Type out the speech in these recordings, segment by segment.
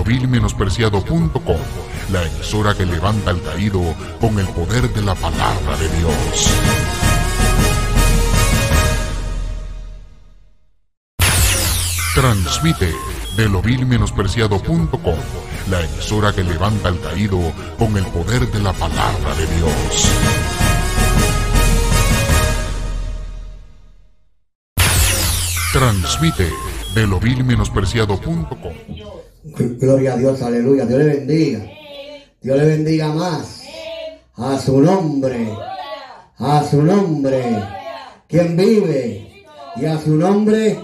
lo la emisora que levanta al caído con el poder de la palabra de Dios. Transmite de lo la emisora que levanta al caído con el poder de la palabra de Dios. Transmite de lo. Gloria a Dios, aleluya. Dios le bendiga. Dios le bendiga más. A su nombre. A su nombre. Quien vive. Y a su nombre.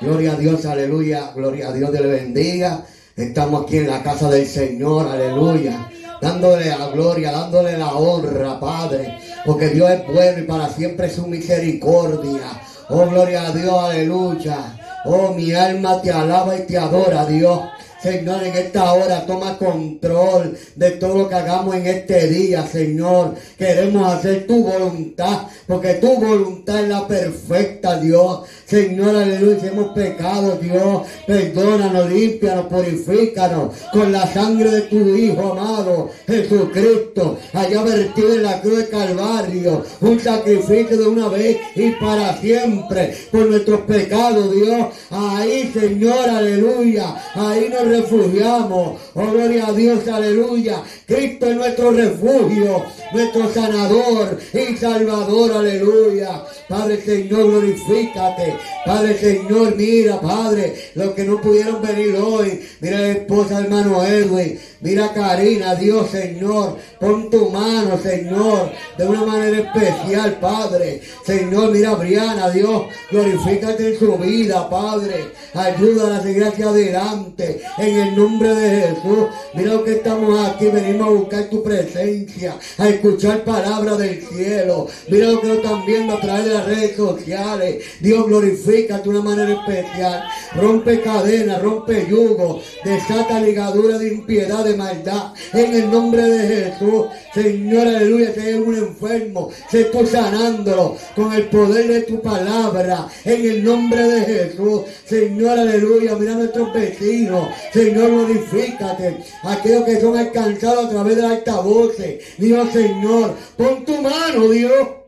Gloria a Dios, aleluya. Gloria a Dios, Dios le bendiga. Estamos aquí en la casa del Señor, aleluya. Dándole la gloria, dándole la honra, Padre. Porque Dios es bueno y para siempre su misericordia. Oh, gloria a Dios, aleluya. Oh, mi alma te alaba y te adora, Dios. Señor, en esta hora toma control de todo lo que hagamos en este día, Señor. Queremos hacer tu voluntad, porque tu voluntad es la perfecta, Dios. Señor, aleluya, hemos pecado, Dios. Perdónanos, límpianos, purifícanos con la sangre de tu Hijo amado, Jesucristo. Allá vertido en la cruz de Calvario, un sacrificio de una vez y para siempre por nuestros pecados, Dios. Ahí, Señor, aleluya. Ahí nos refugiamos. Oh, gloria a Dios, aleluya. Cristo es nuestro refugio, nuestro sanador y salvador, aleluya. Padre Señor, glorifícate. Padre Señor, mira, Padre, los que no pudieron venir hoy. Mira esposa, hermano Edwin. Mira Karina, Dios Señor, pon tu mano, Señor, de una manera especial, Padre. Señor, mira Briana, Dios, glorifícate en su vida, Padre. Ayúdala a seguir hacia adelante, en el nombre de Jesús. Mira lo que estamos aquí, venimos a buscar tu presencia, a escuchar palabras del cielo. Mira lo que nos están viendo a través de las redes sociales. Dios, glorifícate de una manera especial. Rompe cadenas, rompe yugo, desata ligadura de impiedad maldad. En el nombre de Jesús, Señor, aleluya, si hay un enfermo, se está sanándolo con el poder de tu palabra. En el nombre de Jesús, Señor, aleluya, mira a nuestros vecinos. Señor, glorifícate. Aquellos que son alcanzados a través de altavoces. Dios, Señor, pon tu mano, Dios.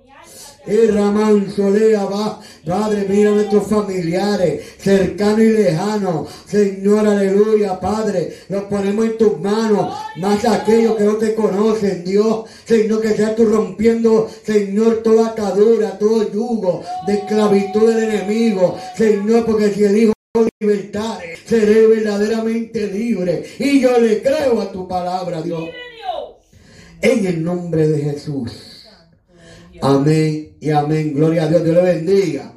Va, Padre, mira a nuestros familiares, cercanos y lejanos. Señor, aleluya, Padre, los ponemos en tus manos. Más aquellos que no te conocen, Dios. Señor, que seas tú rompiendo, Señor, toda atadura, todo yugo de esclavitud del enemigo. Señor, porque si el Hijo libertad, seré verdaderamente libre. Y yo le creo a tu palabra, Dios. En el nombre de Jesús. Amén y amén. Gloria a Dios. Dios le bendiga.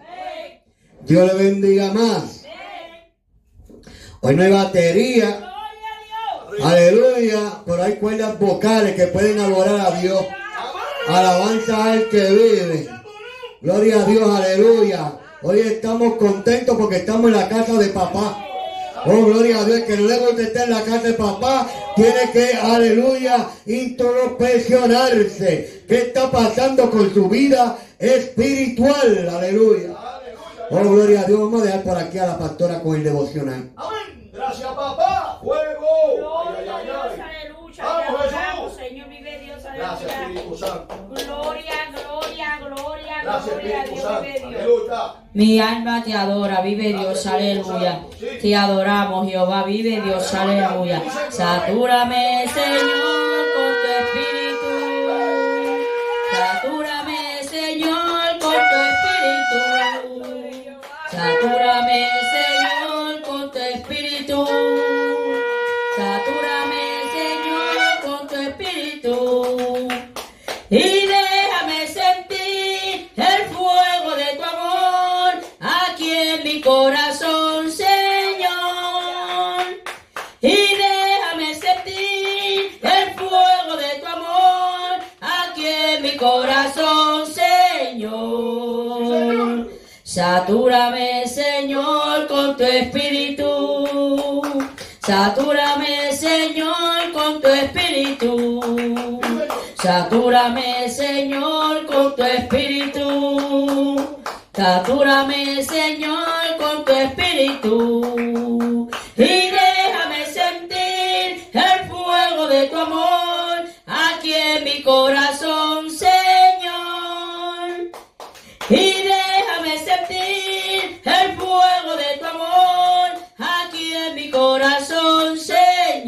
Dios le bendiga más. Hoy no hay batería. Aleluya. Pero hay cuerdas vocales que pueden adorar a Dios. Alabanza al que vive. Gloria a Dios. Aleluya. Hoy estamos contentos porque estamos en la casa de papá. Oh, gloria a Dios, que luego de estar en la casa de papá, tiene que, aleluya, introspeccionarse. ¿Qué está pasando con su vida espiritual? Aleluya. Oh, gloria a Dios. Vamos a dejar por aquí a la pastora con el devocional. Amén. Gracias, papá. Fuego. Gloria a Dios, Vamos, Jesús. Señor, vive Dios, Gracias, aleluya. Espíritu Santo. Gloria, gloria, gloria, Gracias, gloria a Espíritu Dios, Santo. vive Dios. Aleluya. Mi alma te adora, vive Dios, Gracias, aleluya. Sí. Te adoramos, Jehová, vive Dios, aleluya. Satúrame, Señor, con tu espíritu. Satúrame, Señor, con tu espíritu. Satúrame, Señor, Satúrame, Señor, con tu espíritu. Satúrame, Señor, con tu espíritu. Satúrame, Señor, con tu espíritu. Satúrame, Señor, con tu espíritu.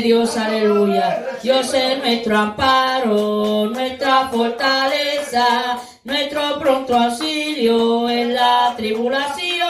Dios, aleluya. Dios es nuestro amparo, nuestra fortaleza, nuestro pronto auxilio en la tribulación.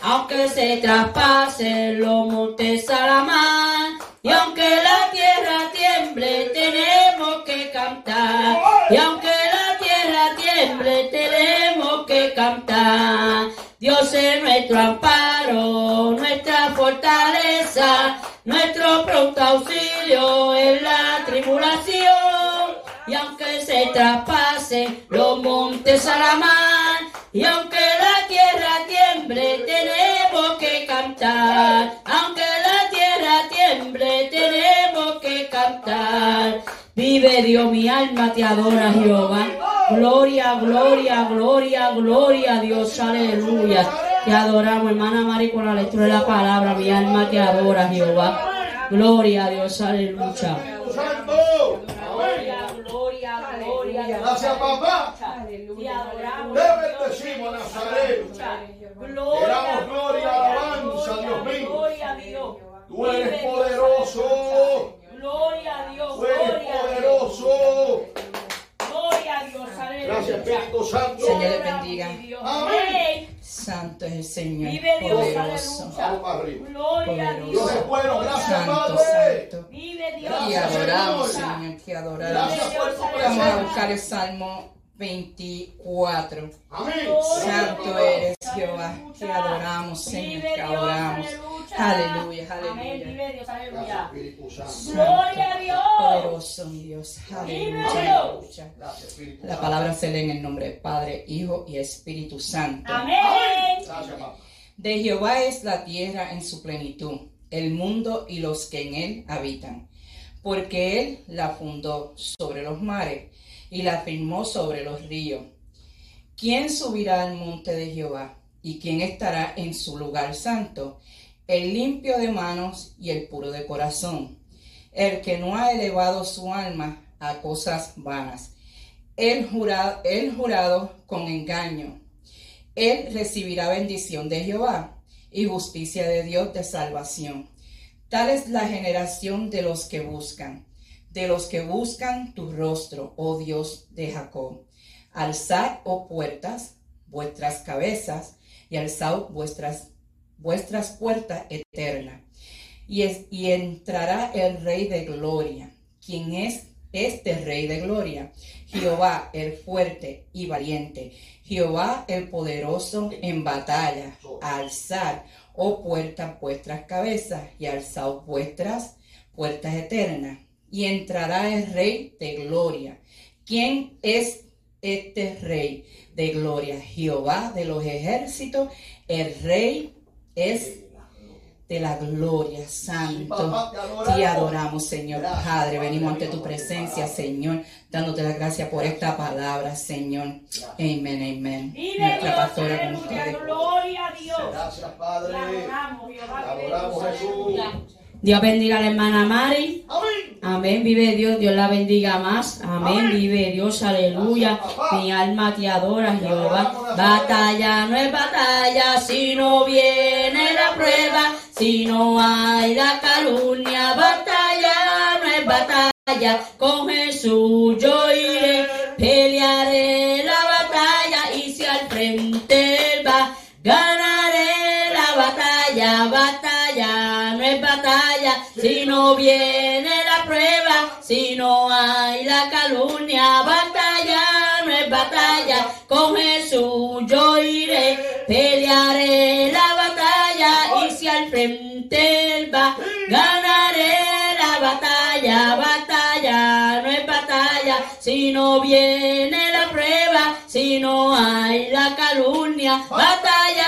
Aunque se traspasen los montes a la mar, y aunque la tierra tiemble, tenemos que cantar. Y aunque la tierra tiemble, tenemos que cantar. Dios es nuestro amparo, nuestra fortaleza, nuestro pronto auxilio en la tribulación. Y aunque se traspasen los montes a la mar, y aunque la tierra tiemble, tenemos que cantar. Aunque la tierra tiemble, tenemos que cantar. Vive Dios, mi alma te adora, Jehová. Gloria, gloria, gloria, gloria a Dios, aleluya. Te adoramos, hermana Mari, con la lectura de la palabra. Mi alma te adora, Jehová. Gloria a Dios, aleluya. Amén. Gloria, gloria, Gracias, papá. Te adoramos. Te bendecimos, Nazareno. Gloria, Te damos gloria, alabanza, Dios mío. Gloria a Dios. Tú eres poderoso. Gloria a Dios, Tú eres gloria a Dios. poderoso. Gloria a Dios, aleluya. Gracias, Espíritu Santo. Señor le bendiga. Amén. Santo es el Señor, Vive Dios, poderoso. aleluya. Gloria a Dios Dios. es bueno. Gracias, Santo, Padre. santo. Vive Dios. Gracias, adoramos, Señor. Te adoramos. Gracias por tu Vamos a buscar el Salmo 24. Amén. Santo eres Jehová, te adoramos, Señor, te adoramos. aleluya. Aleluya, Amén, aleluya. vive Dios, Gracias, aleluya. Espíritu Santo. Gloria a Dios. Poderoso mi Dios, aleluya, La palabra se lee en el nombre del Padre, Hijo y Espíritu Santo. Amén. De Jehová es la tierra en su plenitud, el mundo y los que en él habitan. Porque él la fundó sobre los mares y la firmó sobre los ríos. ¿Quién subirá al monte de Jehová? ¿Y quién estará en su lugar santo? El limpio de manos y el puro de corazón, el que no ha elevado su alma a cosas vanas, el jurado, el jurado con engaño él recibirá bendición de Jehová y justicia de Dios de salvación. Tal es la generación de los que buscan, de los que buscan tu rostro, oh Dios de Jacob. Alzad, oh puertas, vuestras cabezas, y alzad vuestras, vuestras puertas eternas. Y, es- y entrará el Rey de Gloria. quien es este Rey de Gloria? Jehová el fuerte y valiente, Jehová el poderoso en batalla. Alzar, oh puertas, vuestras cabezas y alzad vuestras puertas eternas. Y entrará el Rey de Gloria. ¿Quién es este Rey de Gloria? Jehová de los ejércitos. El Rey es de la gloria, Santo. te adoramos. Señor Padre. Venimos ante tu presencia. Señor, dándote las gracias por esta palabra, Señor. Amén, amén. Nuestra pastora con aleluya. ustedes. Gloria a Dios. Gracias, Te Padre. adoramos, Jehová. Te adoramos, Dios, Jesús. Dios bendiga a la hermana Mari. Amén. Vive Dios, Dios la bendiga más. Amén, vive Dios, aleluya. Mi alma te adora, Jehová. Batalla no es batalla si no viene la prueba, si no hay la calumnia. Batalla no es batalla, con Jesús yo iré, pelearé la batalla y si al frente va, ganaré la batalla. Batalla batalla si no viene la prueba, si no hay la calumnia. Batalla no es batalla, con Jesús yo iré, pelearé la batalla y si al frente él va, ganaré la batalla. Batalla no es batalla. si no viene la prueba, si no hay la calumnia, batalla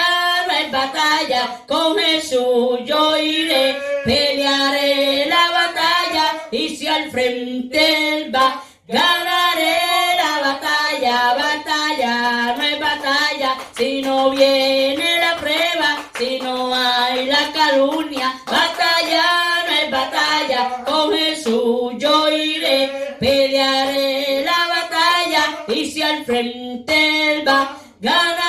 batalla, con Jesús. Yo iré, pelearé la batalla y si al frente él va, ganaré la batalla, batalla no es batalla, si no viene la prueba, si no hay la calumnia, batalla no es batalla, con Jesús. Yo iré, pelearé la batalla y si al frente él va, ganaré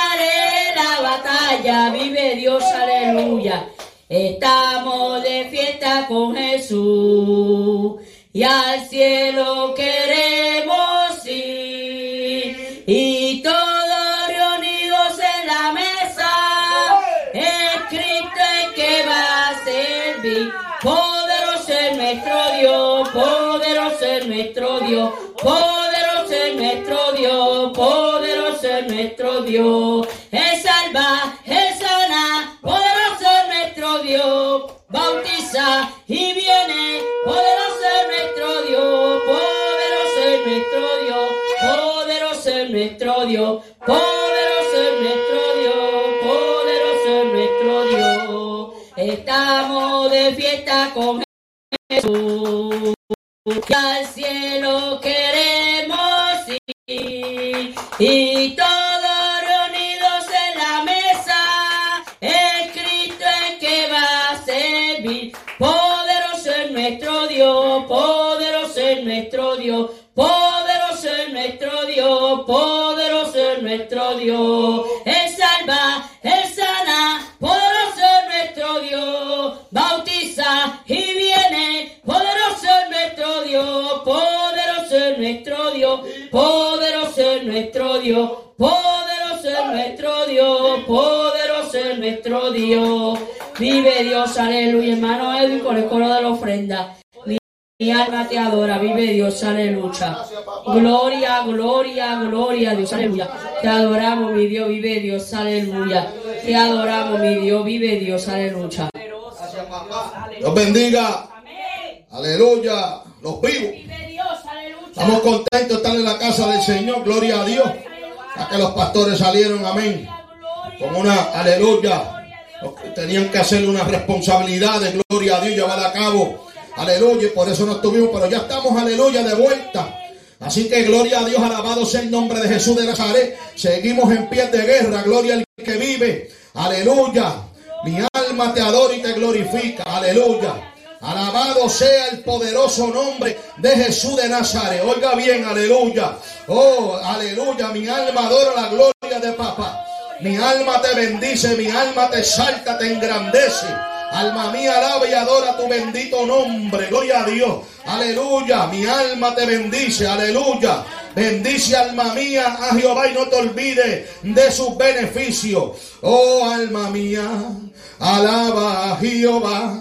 vive Dios, aleluya. Estamos de fiesta con Jesús y al cielo queremos ir y todos reunidos en la mesa. Es Cristo el que va a servir. Poderoso es nuestro Dios, poderoso es nuestro Dios, poderoso es nuestro Dios, poderoso es nuestro Dios. Poderoso es nuestro Dios, poderoso es nuestro Dios, poderoso es nuestro Dios. Estamos de fiesta con Jesús. Y al cielo queremos ir y todos reunidos en la mesa. Es Cristo el que va a servir. Poderoso es nuestro Dios, poderoso es nuestro Dios, Poderoso es nuestro Dios. Él salva, Él sana, poderoso es nuestro Dios. Bautiza y viene, poderoso es nuestro Dios, poderoso es nuestro Dios, poderoso es nuestro Dios, poderoso es nuestro Dios, poderoso es nuestro Dios. Vive Dios, aleluya, hermano Edwin con el coro de la ofrenda. Mi, alma te adora, vive Dios, aleluya. Gloria, gloria, gloria a Dios, aleluya. Te adoramos, mi Dios, vive Dios, aleluya. Te adoramos, mi Dios, vive Dios, aleluya. Gracias, papá. Dios bendiga. Amén. Aleluya. Los vivos. Estamos contentos de estar en la casa del Señor. Gloria a Dios. Ya que los pastores salieron, amén. Con una aleluya. Tenían que hacer una responsabilidad de gloria a Dios, llevar a cabo. Aleluya. Y por eso no estuvimos, pero ya estamos, aleluya, de vuelta. Así que gloria a Dios, alabado sea el nombre de Jesús de Nazaret. Seguimos en pie de guerra, gloria al que vive. Aleluya. Mi alma te adora y te glorifica. Aleluya. Alabado sea el poderoso nombre de Jesús de Nazaret. Oiga bien, aleluya. Oh, aleluya. Mi alma adora la gloria de papá. Mi alma te bendice, mi alma te salta, te engrandece. Alma mía, alaba y adora tu bendito nombre. Gloria a Dios. Aleluya. Mi alma te bendice. Aleluya. Bendice alma mía a Jehová y no te olvides de sus beneficios. Oh alma mía, alaba a Jehová,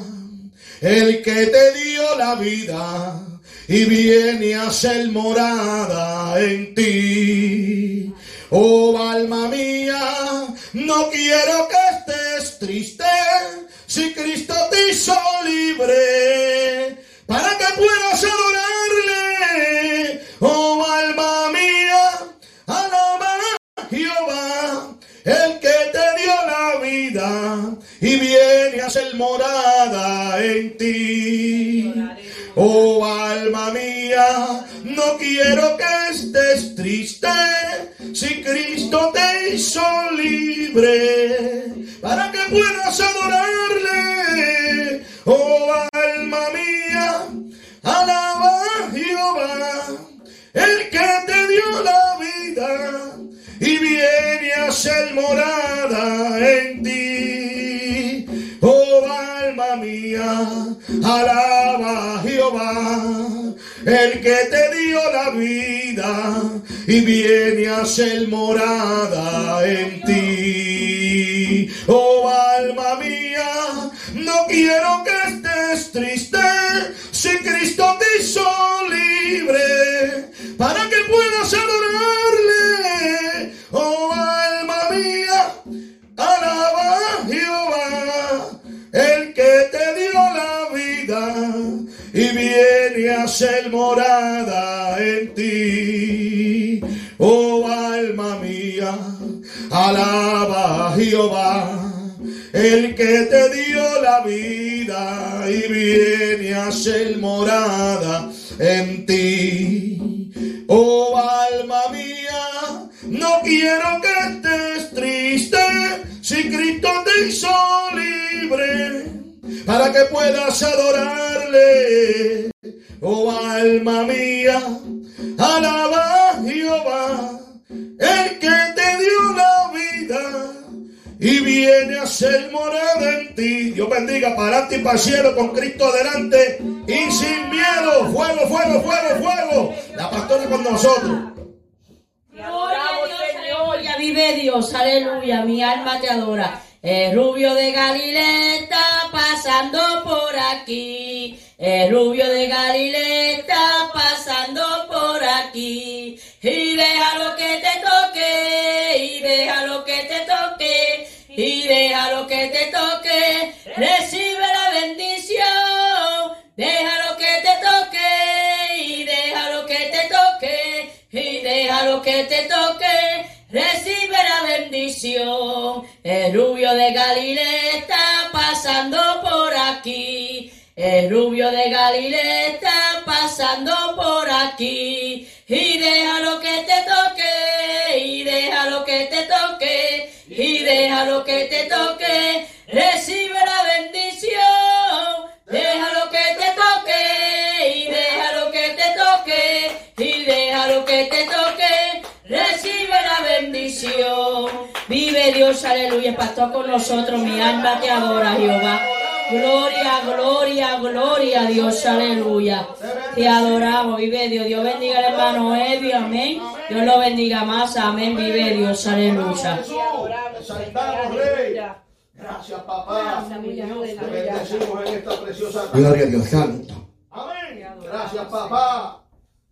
el que te dio la vida y viene a ser morada en ti. Oh alma mía, no quiero que estés triste si Cristo te hizo libre para que puedas adorarle. Oh alma mía, alaba a Jehová, el que te dio la vida y viene a ser morada en ti. Oh alma mía, no quiero que estés triste si Cristo te hizo libre para que puedas adorarle. Oh alma mía, alaba a Jehová, el que te dio la vida y viene a ser morada en ti. Oh alma mía, alaba a Jehová, el que te dio la vida y viene a ser morada en ti. Oh alma mía, no quiero que estés triste si Cristo te hizo libre para y viene a ser morada en ti. Oh alma mía, alaba a Jehová, el que te dio la vida y viene a ser morada en ti. Oh alma mía, no quiero que estés triste si Cristo te hizo libre para que puedas adorarle. Oh alma mía, alaba Jehová, el que te dio la vida y viene a ser morada en ti. Dios bendiga para ti, para el cielo, con Cristo adelante y sin miedo. Fuego, fuego, fuego, fuego. La pastora con nosotros. Gloria a Dios, aleluya, vive Dios, aleluya, mi alma te adora. El rubio de Galilea está pasando por aquí. El rubio de Galilea está pasando por aquí. Y déjalo que te toque, y déjalo que te toque, y déjalo que te toque. Recibe la bendición, déjalo que te toque, y déjalo que te toque, y déjalo que te toque. Recibe bendición. El rubio de Galilea está pasando por aquí. El rubio de Galilea está pasando por aquí. Y déjalo que te toque, y déjalo que te toque, y déjalo que te toque. Recibe la bendición. Déjalo bendición. Vive Dios, aleluya. Pastor con nosotros, mi alma te adora, Jehová. Gloria, gloria, gloria a Dios, aleluya. Te adoramos, vive Dios. Dios bendiga al hermano Evi, amén. Dios lo bendiga más, amén. Vive Dios, aleluya. Jesús, te saltamos, Rey. Gracias, papá. Te bendecimos en esta preciosa. Gloria a Dios Santo. Amén. Gracias, papá.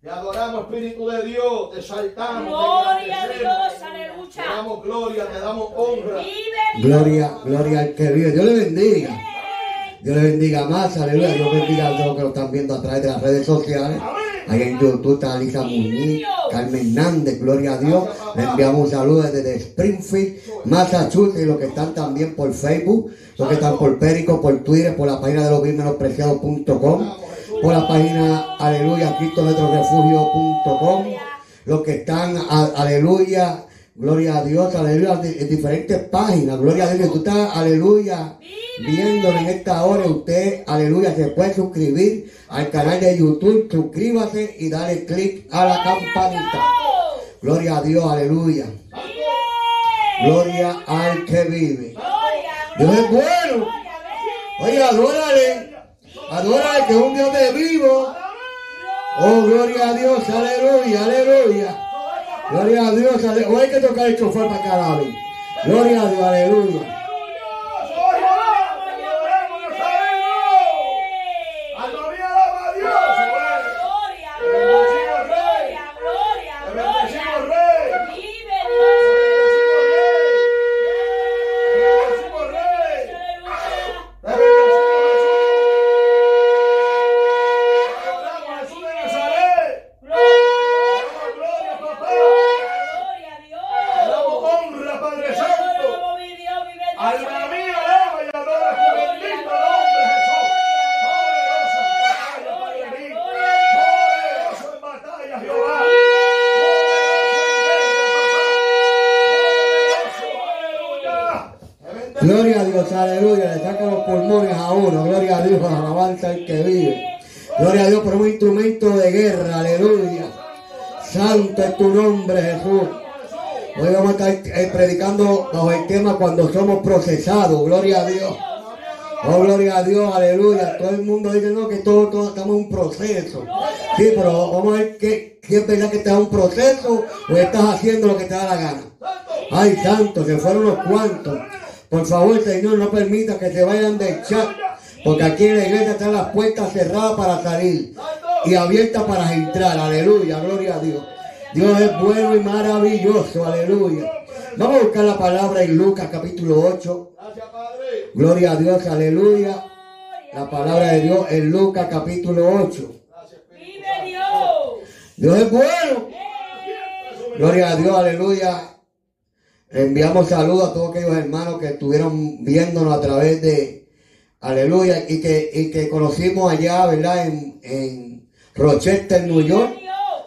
Te adoramos, Espíritu de Dios. Te saltamos. Gloria a. Dios, aleluya. Te damos gloria, te damos honra. Gloria, gloria al que vive. Dios le bendiga. Dios le bendiga más, aleluya. Dios bendiga a todos los que lo están viendo a través de las redes sociales. Ahí en YouTube está Alisa Muñiz, Carmen Hernández, gloria a Dios. Le enviamos un saludo desde Springfield, Massachusetts, y los que están también por Facebook, los que están por Perico, por Twitter, por la página de los menospreciados.com, por la página aleluya, cristometrorefugio.com, los que están, a- aleluya, gloria a Dios, aleluya, en diferentes páginas, gloria a Dios, tú estás, aleluya, viéndolo en esta hora, usted, aleluya, se puede suscribir al canal de YouTube, suscríbase y dale click a la campanita. Gloria a Dios, aleluya. Gloria al que vive. Dios es bueno. Oye, adórale. Adórale que es un Dios de vivo. Oh, gloria a Dios, aleluya, aleluya. Gloria a Dios. Hoy hay que tocar el chofer para alabe. Gloria a Dios. Aleluya, alaba a Dios. Gloria, gloria, gloria, gloria, Te gloria. bendecimos, Rey. Vive Te Dios. bendecimos, Rey. Te Aleluya. bendecimos, Rey. Te bendecimos, Jesús. Adoramos a Jesús de Nazaret. Damos gloria, papá. Gloria a Dios. Te damos honra, Padre Santo. Adoramos, mi Dios, vive Dios. Alma mía, alaba y adora tu bendito nombre, Jesús. Poderoso en batalla, Padre mío. Poderoso en batalla, Jehová. Poderoso, aleluya. Te bendecimos. Gloria a Dios, aleluya. Le saca los pulmones a uno. Gloria a Dios, alabanza al que vive. Gloria a Dios por un instrumento de guerra, aleluya. Santo es tu nombre, Jesús. Hoy vamos a estar eh, predicando bajo el tema cuando somos procesados. Gloria a Dios. Oh, gloria a Dios, aleluya. Todo el mundo dice, no, que todos todo, estamos en un proceso. Sí, pero vamos a ver si es verdad que estás en un proceso o estás haciendo lo que te da la gana. Ay, santo, se fueron los cuantos. Por favor, Señor, no permita que se vayan del chat. Porque aquí en la iglesia están las puertas cerradas para salir y abiertas para entrar. Aleluya, gloria a Dios. Dios es bueno y maravilloso. Aleluya. Vamos a buscar la palabra en Lucas capítulo 8. Gracias, Padre. Gloria a Dios, aleluya. La palabra de Dios en Lucas capítulo 8. Gracias, Espíritu Vive Dios. Dios es bueno. Gloria a Dios, aleluya. Enviamos saludos a todos aquellos hermanos que estuvieron viéndonos a través de, aleluya, y que, y que conocimos allá, ¿verdad? En, en Rochester, New York.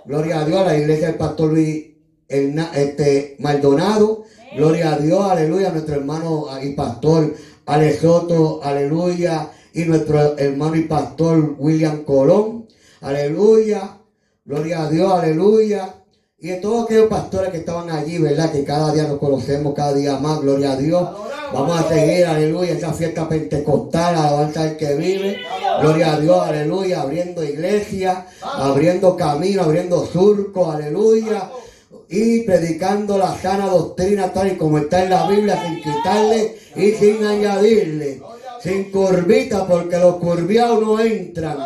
Gloria a Dios, a la iglesia del pastor Luis Este, Maldonado. Gloria a Dios, aleluya, nuestro hermano y pastor Ale Soto, aleluya, y nuestro hermano y pastor William Colón, aleluya, gloria a Dios, aleluya. Y de todos aquellos pastores que estaban allí, ¿verdad? Que cada día nos conocemos, cada día más, gloria a Dios. Vamos a seguir, aleluya, esa fiesta pentecostal, alabanza al que vive. Gloria a Dios, aleluya, abriendo iglesia, abriendo camino, abriendo surcos, aleluya. Y predicando la sana doctrina tal y como está en la Biblia, sin quitarle y sin añadirle. Sin curvita, porque los curviados no entran.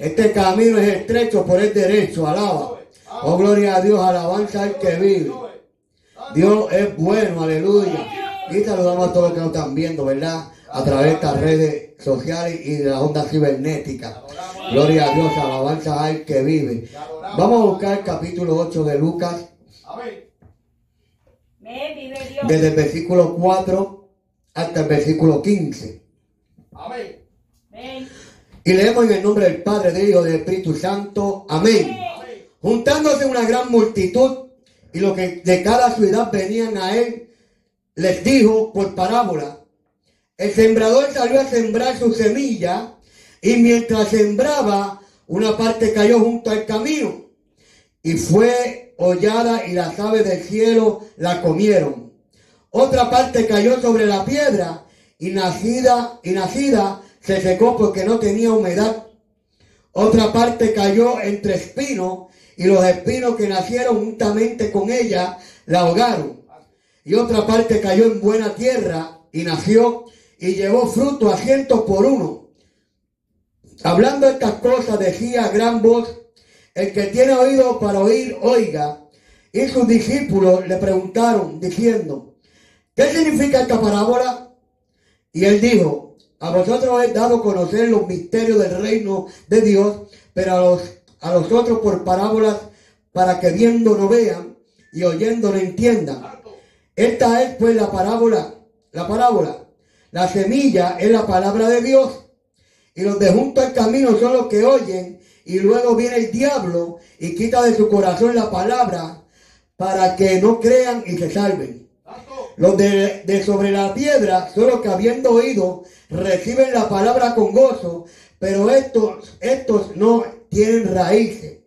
Este camino es estrecho por el derecho, alaba. Oh, gloria a Dios, alabanza al que vive. Dios es bueno, aleluya. Y saludamos a todos los que nos están viendo, ¿verdad? A través de estas redes sociales y de las ondas cibernéticas. Gloria a Dios, alabanza al que vive. Vamos a buscar el capítulo 8 de Lucas, Desde el versículo 4 hasta el versículo 15. Amén. Amén. Y leemos en el nombre del Padre, del Hijo y del Espíritu Santo. Amén. Amén. Juntándose una gran multitud y los que de cada ciudad venían a él, les dijo por parábola, el sembrador salió a sembrar su semilla y mientras sembraba, una parte cayó junto al camino y fue hollada y las aves del cielo la comieron. Otra parte cayó sobre la piedra y nacida y nacida se secó porque no tenía humedad. Otra parte cayó entre espinos y los espinos que nacieron juntamente con ella la ahogaron. Y otra parte cayó en buena tierra y nació y llevó fruto a cientos por uno. Hablando estas cosas decía gran voz, el que tiene oído para oír, oiga. Y sus discípulos le preguntaron diciendo, ¿qué significa esta parábola? Y él dijo, a vosotros he dado conocer los misterios del reino de Dios, pero a los, a los otros por parábolas, para que viendo no vean y oyendo no entiendan. Esta es pues la parábola, la parábola. La semilla es la palabra de Dios. Y los de junto al camino son los que oyen. Y luego viene el diablo y quita de su corazón la palabra para que no crean y se salven. Los de, de sobre la piedra son los que habiendo oído reciben la palabra con gozo, pero estos, estos no tienen raíces.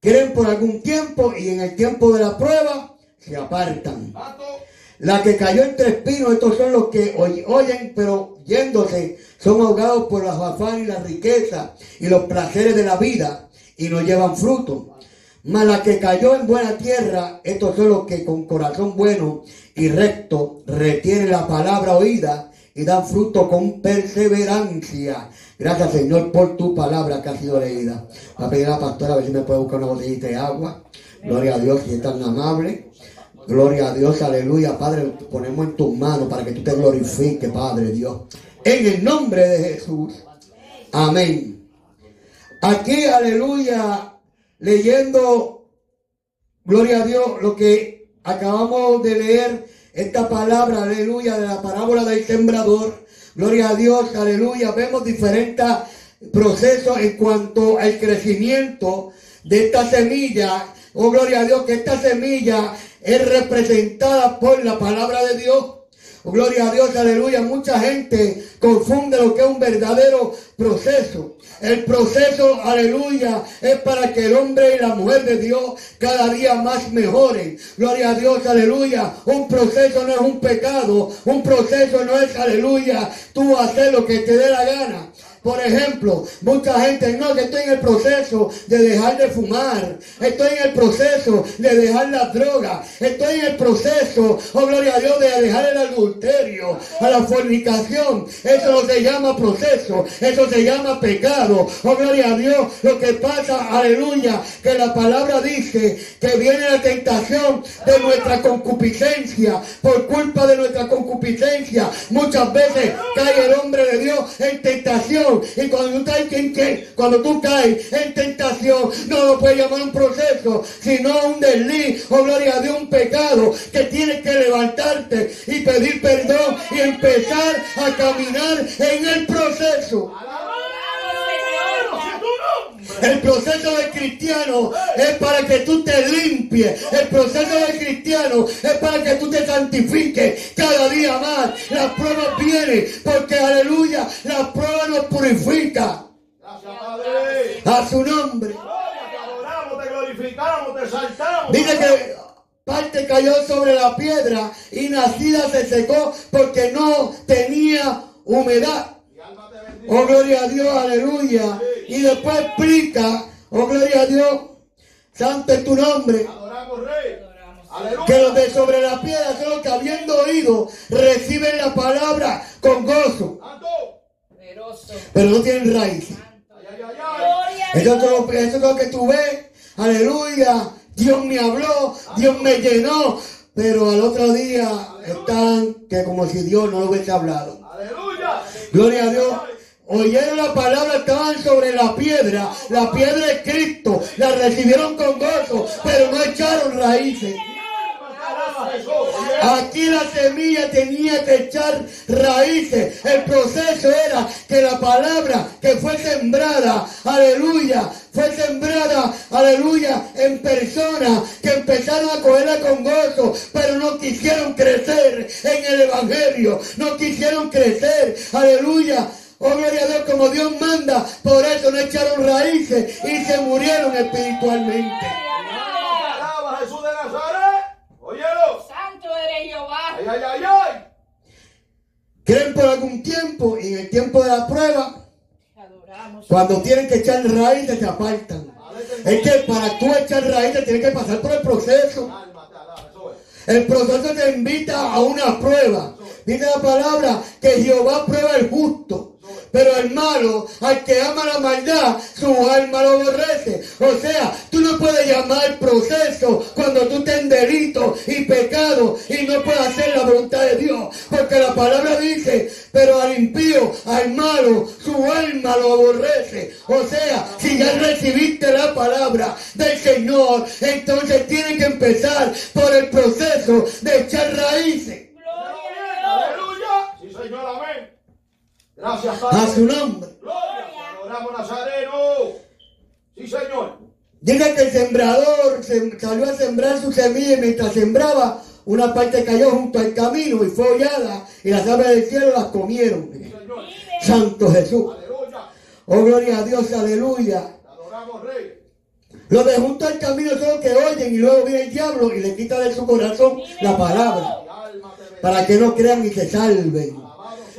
Creen por algún tiempo y en el tiempo de la prueba se apartan. La que cayó entre espinos, estos son los que oy- oyen, pero yéndose, son ahogados por las afanes y la riqueza y los placeres de la vida y no llevan fruto. Mas la que cayó en buena tierra, estos son los que con corazón bueno y recto retienen la palabra oída y dan fruto con perseverancia. Gracias Señor por tu palabra que ha sido leída. Va a pedir a la pastora a ver si me puede buscar una botellita de agua. Gloria a Dios, si es tan amable. Gloria a Dios, aleluya. Padre, ponemos en tus manos para que tú te glorifiques, Padre Dios. En el nombre de Jesús. Amén. Aquí, aleluya, leyendo, gloria a Dios, lo que acabamos de leer, esta palabra, aleluya, de la parábola del sembrador. Gloria a Dios, aleluya. Vemos diferentes procesos en cuanto al crecimiento de esta semilla. Oh, gloria a Dios, que esta semilla es representada por la palabra de Dios. Oh, gloria a Dios, aleluya. Mucha gente confunde lo que es un verdadero proceso. El proceso, aleluya, es para que el hombre y la mujer de Dios cada día más mejoren. Gloria a Dios, aleluya. Un proceso no es un pecado. Un proceso no es, aleluya, tú hacer lo que te dé la gana. Por ejemplo, mucha gente, no, que estoy en el proceso de dejar de fumar, estoy en el proceso de dejar la droga, estoy en el proceso, oh gloria a Dios, de dejar el adulterio, a la fornicación. Eso se llama proceso, eso se llama pecado. Oh gloria a Dios, lo que pasa, aleluya, que la palabra dice que viene la tentación de nuestra concupiscencia, por culpa de nuestra concupiscencia. Muchas veces cae el hombre de Dios en tentación Y cuando tú caes en qué? Cuando tú caes en tentación, no lo puedes llamar un proceso, sino un desliz, o gloria a Dios, un pecado que tienes que levantarte y pedir perdón y empezar a caminar en el proceso. El proceso del cristiano es para que tú te limpies. El proceso del cristiano es para que tú te santifiques cada día más. Las pruebas vienen porque, aleluya, las pruebas nos purifican. A su nombre. Dice que parte cayó sobre la piedra y nacida se secó porque no tenía humedad. Oh, gloria a Dios, aleluya. Y después explica, oh, gloria a Dios, santo es tu nombre. Adoramos, Rey. Que los de sobre la piedra son los que habiendo oído reciben la palabra con gozo, pero no tienen ay. Eso es, lo, eso es lo que tú ves, aleluya. Dios me habló, Dios me llenó, pero al otro día están que como si Dios no lo hubiese hablado. Aleluya. Gloria a Dios. Oyeron la palabra, estaban sobre la piedra. La piedra es Cristo. La recibieron con gozo, pero no echaron raíces. Aquí la semilla tenía que echar raíces. El proceso era que la palabra que fue sembrada, aleluya, fue sembrada, aleluya, en personas que empezaron a cogerla con gozo, pero no quisieron crecer en el Evangelio, no quisieron crecer, aleluya. Oh, gloria a Dios, como Dios manda, por eso no echaron raíces y se murieron espiritualmente. Alaba, Jesús de Nazaret. Óyelo. Santo eres Jehová. Ay, ay, ay, ay. Creen por algún tiempo y en el tiempo de la prueba adoramos. Cuando tienen que echar raíces se apartan. Es que para tú echar raíces tienes que pasar por el proceso. El proceso te invita a una prueba. Dice la palabra que Jehová prueba el justo. Pero el malo, al que ama la maldad, su alma lo aborrece. O sea, tú no puedes llamar proceso cuando tú estés en delito y pecado y no puedes hacer la voluntad de Dios. Porque la palabra dice, pero al impío, al malo, su alma lo aborrece. O sea, si ya recibiste la palabra del Señor, entonces tienes que empezar por el proceso de echar raíces Aleluya. Sí, Señor, amén. Gracias, a Padre. su nombre. Gloria. Adoramos, Nazareno. Sí, Señor. Dice que el sembrador se- salió a sembrar su semilla y mientras sembraba, una parte cayó junto al camino y fue hollada y las aves del cielo las comieron. Señor. Santo Jesús. Aleluya. Oh, gloria a Dios, aleluya. Adoramos, Rey. Los de junto al camino son los que oyen y luego viene el diablo y le quita de su corazón la palabra para que no crean y se salven.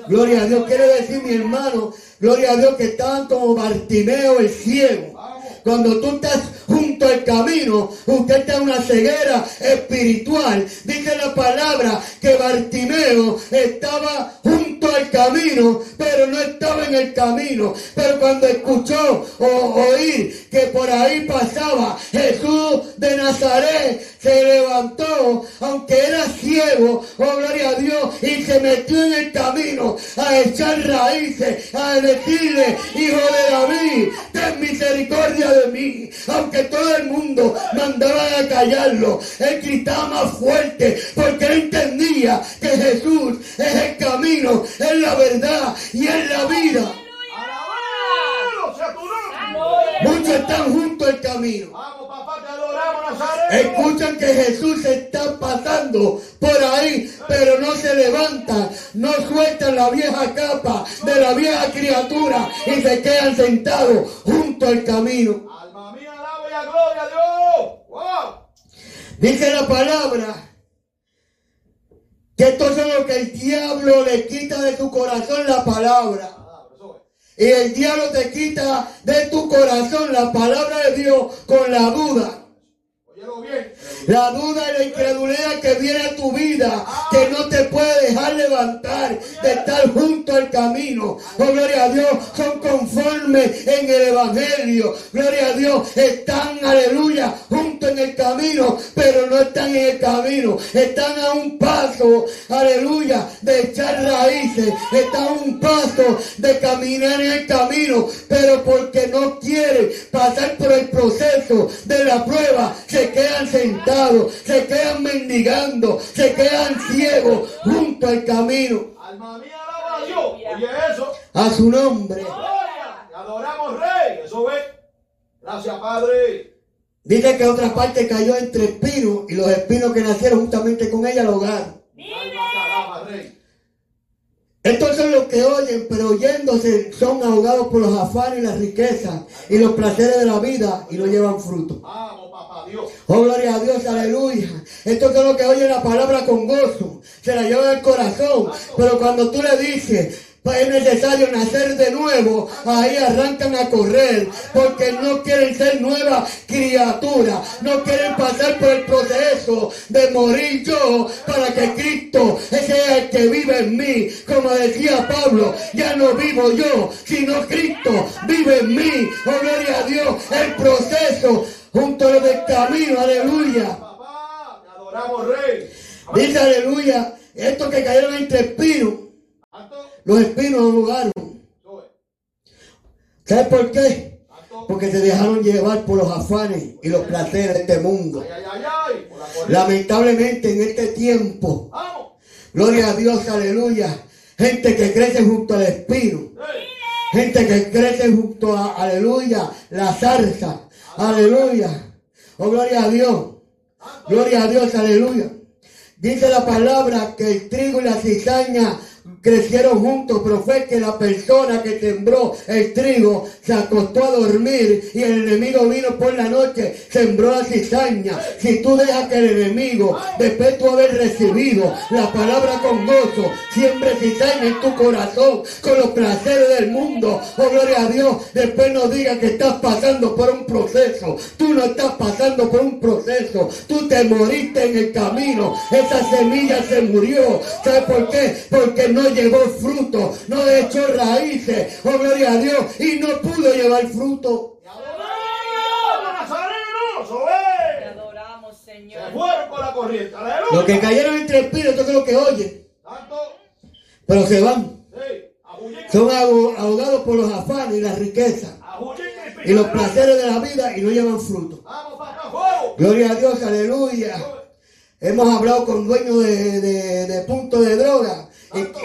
Gloria a Dios. Quiere decir, mi hermano, gloria a Dios que como Bartimeo el ciego. Cuando tú estás junto al camino, usted está en una ceguera espiritual. Dice la palabra que Bartimeo estaba junto al camino, pero no estaba en el camino. Pero cuando escuchó o oír que por ahí pasaba Jesús de Nazaret, se levantó, aunque era ciego, oh gloria a Dios, y se metió en el camino a echar raíces, a decirle, hijo de David, ten misericordia de mí, aunque todo el mundo mandaba a callarlo, él gritaba más fuerte, porque él entendía que Jesús es el camino, es la verdad y es la vida. Muchos están junto al camino. Escuchan que Jesús está pasando por ahí, pero no se levantan, no sueltan la vieja capa de la vieja criatura y se quedan sentados junto al camino. Alma mía, alaba y a gloria a Dios. Wow. Dice la palabra que estos son los que el diablo le quita de tu corazón la palabra. Es. Y el diablo te quita de tu corazón la palabra de Dios con la duda. La duda y la incredulidad que viene a tu vida, que no te puede dejar levantar de estar junto al camino. Oh, gloria a Dios, son conformes en el Evangelio. Gloria a Dios, están, aleluya, junto en el camino, pero no están en el camino. Están a un paso, aleluya, de echar raíces. Están a un paso de caminar en el camino, pero porque no quieren pasar por el proceso de la prueba, se quedan sentados, se quedan mendigando, se quedan ciegos junto al camino. Alma mía, alaba a Dios. Oye eso. A su nombre. Gloria. Adoramos, Rey. Eso es. Gracias, Padre. Dice que otra parte cayó entre espinos y los espinos que nacieron juntamente con ella lo ahogaron. Alma te alaba, Rey. Estos son los que oyen, pero oyéndose son ahogados por los afanes y las riquezas y los placeres de la vida y no llevan fruto. Papá Oh, gloria a Dios, aleluya. Estos son los que oyen la palabra con gozo, se la llevan al corazón, pero cuando tú le dices, pues es necesario nacer de nuevo, ahí arrancan a correr, porque no quieren ser nuevas criaturas, no quieren pasar por el proceso de morir yo para que Cristo, es el que vive en mí, como decía Pablo, ya no vivo yo, sino Cristo vive en mí, oh gloria a Dios, el proceso junto a lo del camino, aleluya. Adoramos, Rey. Dice aleluya, estos que cayeron entre espinos, los espinos ahogaron. Eso es. ¿Sabes por qué? Porque se dejaron llevar por los afanes y los placeres de este mundo. Lamentablemente en este tiempo, gloria a Dios, aleluya, gente que crece junto al espino, gente que crece junto a, aleluya, la zarza, aleluya, oh gloria a Dios, gloria a Dios, aleluya. Dice la palabra que el trigo y la cizaña crecieron juntos, pero que la persona que sembró el trigo se acostó a dormir y el enemigo vino por la noche, sembró la cizaña. Si tú dejas que el enemigo, después de haber recibido la palabra con gozo, siembre cizaña en tu corazón con los placeres del mundo, oh gloria a Dios, después no digas que estás pasando por un proceso, tú no estás pasando por un proceso, tú te moriste en el camino, esa semilla se murió, ¿sabes por qué? Porque no llevó fruto, no echó raíces, oh gloria a Dios, y no pudo llevar fruto. Es. La. Los que cayeron entre espíritus son los que Santo. pero se van, son aho- ahogados por los afanes y las riquezas Ajullín y los placeres de la vida y no llevan fruto. Gloria a Dios, aleluya. Hemos hablado con dueños de, de, de puntos de droga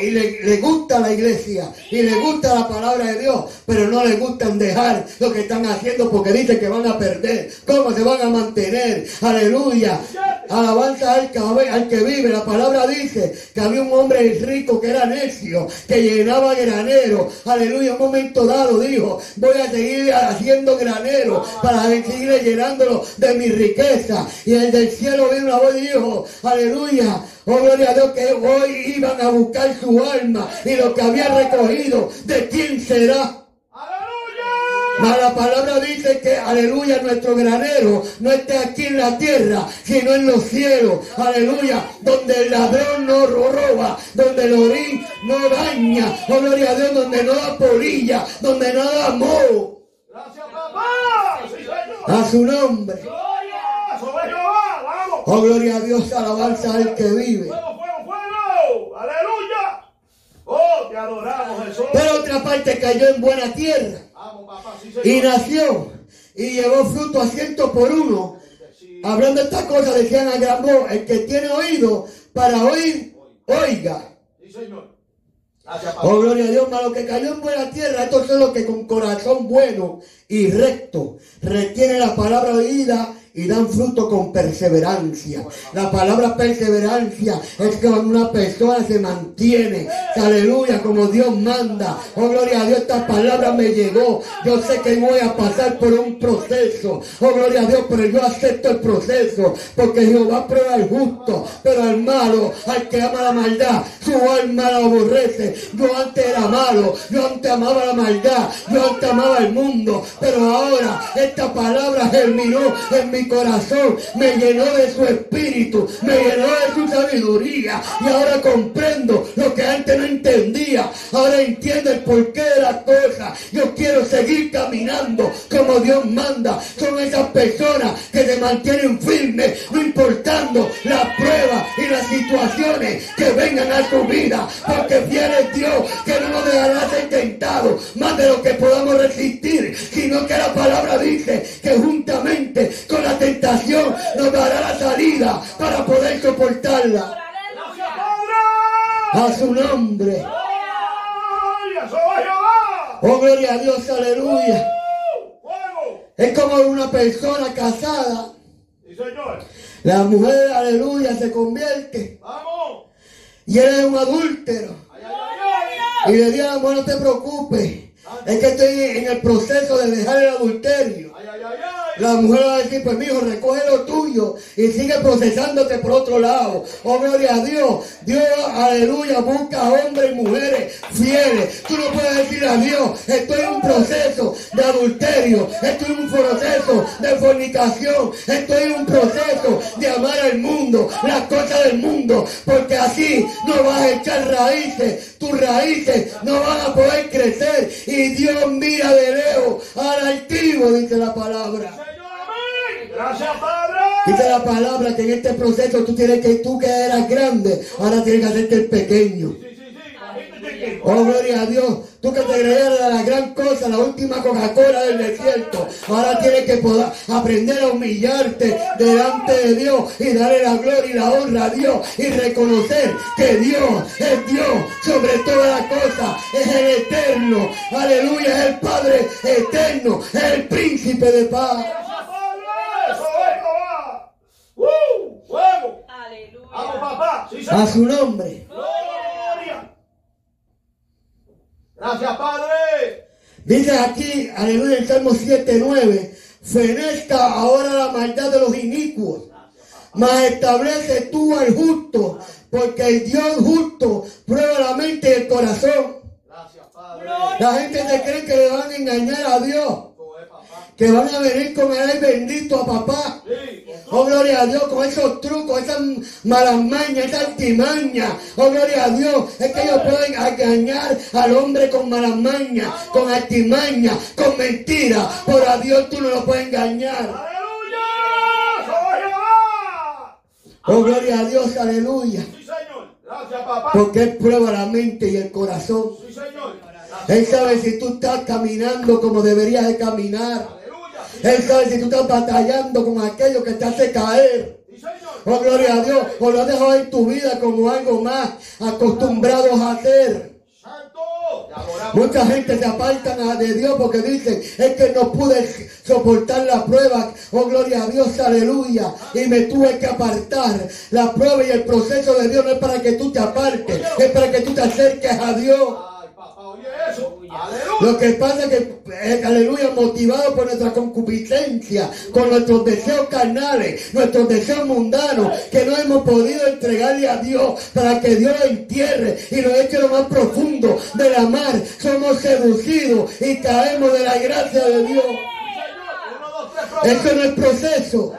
y, le, le gusta la iglesia y le gusta la palabra de Dios, pero no les gustan dejar lo que están haciendo porque dicen que van a perder. ¿Cómo se van a mantener? Aleluya. Alabanza al que, al que vive. La palabra dice que había un hombre rico que era necio, que llenaba granero. Aleluya. Un momento dado dijo, voy a seguir haciendo granero para seguir llenándolo de mi riqueza. Y el del cielo vino una voz y dijo, aleluya. Oh, gloria a Dios que hoy iban a buscar su alma y lo que había recogido, ¿de quién será? Aleluya. Mas la palabra dice que, aleluya, nuestro granero no está aquí en la tierra, sino en los cielos. Aleluya, donde el ladrón no ro- roba, donde el orín no daña. Oh, gloria a Dios, donde no da polilla, donde no da moho. Gracias, papá. A su nombre. Gloria. Sobre Jehová. Vamos. Oh, gloria a Dios, alabanza al que vive. Fuego, fuego, fuego. Aleluya. Oh, te adoramos, Jesús. Pero otra parte cayó en buena tierra Vamos, papá. Sí, y nació y llevó fruto a ciento por uno. Hablando de estas cosas, decían a gran voz, el que tiene oído para oír, oiga. Sí, señor. Gracias, papá. Oh, gloria a Dios, mas lo que cayó en buena tierra, estos son los que con corazón bueno y recto retienen la palabra oída y dan fruto con perseverancia. La palabra perseverancia es que cuando una persona se mantiene, aleluya, como Dios manda. Oh, gloria a Dios, esta palabra me llegó. Yo sé que voy a pasar por un proceso. Oh, gloria a Dios, pero yo acepto el proceso, porque Jehová prueba al justo, pero al malo, al que ama la maldad, su alma la aborrece. Yo antes era malo, yo antes amaba la maldad, yo antes amaba el mundo, pero ahora esta palabra germinó en mi corazón, me llenó de su espíritu, me llenó de su sabiduría y ahora comprendo lo que antes no entendía. Ahora entiendo el porqué de las cosas. Yo quiero seguir caminando como Dios manda. Son esas personas que se mantienen firmes, no importando las pruebas y las situaciones que vengan a su vida. Porque fiel es Dios que no nos dejará ser tentados más de lo que podamos resistir, sino que la palabra dice que juntamente con la tentación nos dará la salida para poder soportarla. A su nombre. Oh, gloria a Dios, aleluya. Fuego. Es como una persona casada. La mujer, aleluya, se convierte. Y él es un adúltero. Y le dice a la mujer, no te preocupes. Es que estoy en el proceso de dejar el adulterio. La mujer va a decir, pues mijo, recoge lo tuyo y sigue procesándote por otro lado. Oh, gloria a Dios. Dios, aleluya, busca hombres y mujeres fieles. Tú no puedes decir a Dios, estoy en un proceso de adulterio, estoy en un proceso de fornicación, estoy en un proceso de amar al mundo, las cosas del mundo, porque así no vas a echar raíces, tus raíces no van a poder crecer y Dios mira de lejos al altivo, dice la palabra. Gracias, Padre. Dice la palabra que en este proceso tú tienes que, tú que eras grande, ahora tienes que hacerte el pequeño. Sí, sí, sí. Imagínate que. Oh, gloria a Dios. Tú que te creías de la gran cosa, la última Coca-Cola del desierto. Ahora tienes que poder aprender a humillarte delante de Dios y darle la gloria y la honra a Dios y reconocer que Dios es Dios sobre todas las cosas. Es el eterno. Aleluya. Es el Padre eterno. Es el príncipe de paz. Gracias, Padre. Soy Jehová. ¡Uh! Fuego. Aleluya. Vamos, papá. Sí, A su nombre. Gloria. Gracias, Padre. Dice aquí, aleluya, el Salmo 7, 9, fenezca ahora la maldad de los inicuos, mas establece tú al justo, porque el Dios justo prueba la mente y el corazón. Gracias, Padre. La gente se cree que le van a engañar a Dios. Que van a venir con el bendito a papá. Oh, gloria a Dios, con esos trucos, esas malas mañas, esa artimaña. Oh, gloria a Dios, es que ellos pueden engañar al hombre con malas mañas, con artimaña, con mentiras. Por a Dios tú no lo puedes engañar. Aleluya. Oh, gloria a Dios, aleluya. Porque Él prueba la mente y el corazón. Él sabe si tú estás caminando como deberías de caminar. Él sabe si tú estás batallando con aquello que te hace caer. Oh, gloria a Dios. O lo has dejado en tu vida como algo más acostumbrados a hacer. Mucha gente se apartan de Dios porque dicen, es que no pude soportar la prueba. Oh, gloria a Dios, aleluya. Y me tuve que apartar. La prueba y el proceso de Dios no es para que tú te apartes, es para que tú te acerques a Dios. Eso. Aleluya. Lo que pasa es que, eh, aleluya, motivado por nuestra concupiscencia, con nuestros deseos carnales, nuestros deseos mundanos, que no hemos podido entregarle a Dios para que Dios lo entierre y lo eche lo más profundo de la mar. Somos seducidos y caemos de la gracia de Dios. Eso no es proceso,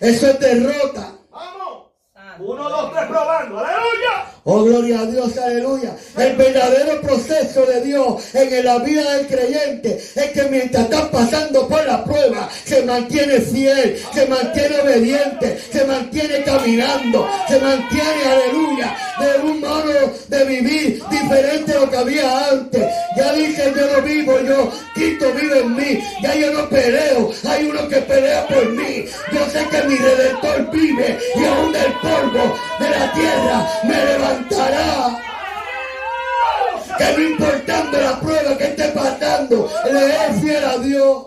eso es derrota. Vamos. Uno, dos, tres, probando. Aleluya. Oh, gloria a Dios, aleluya. El verdadero proceso de Dios en la vida del creyente es que mientras está pasando por la prueba, se mantiene fiel, se mantiene obediente, se mantiene caminando, se mantiene, aleluya, de un modo de vivir diferente a lo que había antes. Ya dice, yo no vivo, yo, Cristo vive en mí. Ya yo no peleo, hay uno que pelea por mí. Yo sé que mi redentor vive y aún del polvo de la tierra me levantará. Que no importando la prueba que esté pasando, le es fiel a Dios.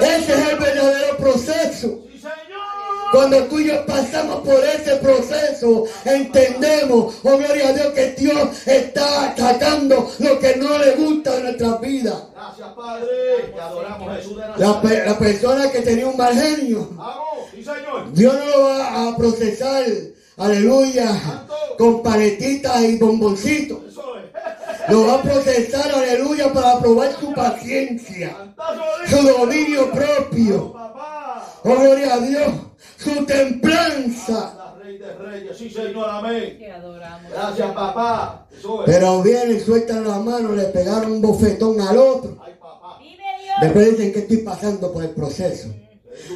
Ese es el verdadero proceso. Cuando tú y yo pasamos por ese proceso, entendemos, oh gloria a Dios, que Dios está atacando lo que no le gusta de nuestras vidas. Gracias, Padre. Te adoramos, Jesús de La, pe- la persona que tenía un mal genio, Vamos. Sí, Señor. Dios no lo va a procesar, aleluya, con paletitas y bomboncitos. Lo va a procesar, aleluya, para probar su paciencia, su dominio propio. Oh, gloria a Dios. Su templanza. La rey de reyes. Sí, Señor. Amén. Te adoramos. Gracias, papá. Eso es. Pero vienen, sueltan la mano, le pegaron un bofetón al otro. Ay, papá. Después dicen que estoy pasando por el proceso.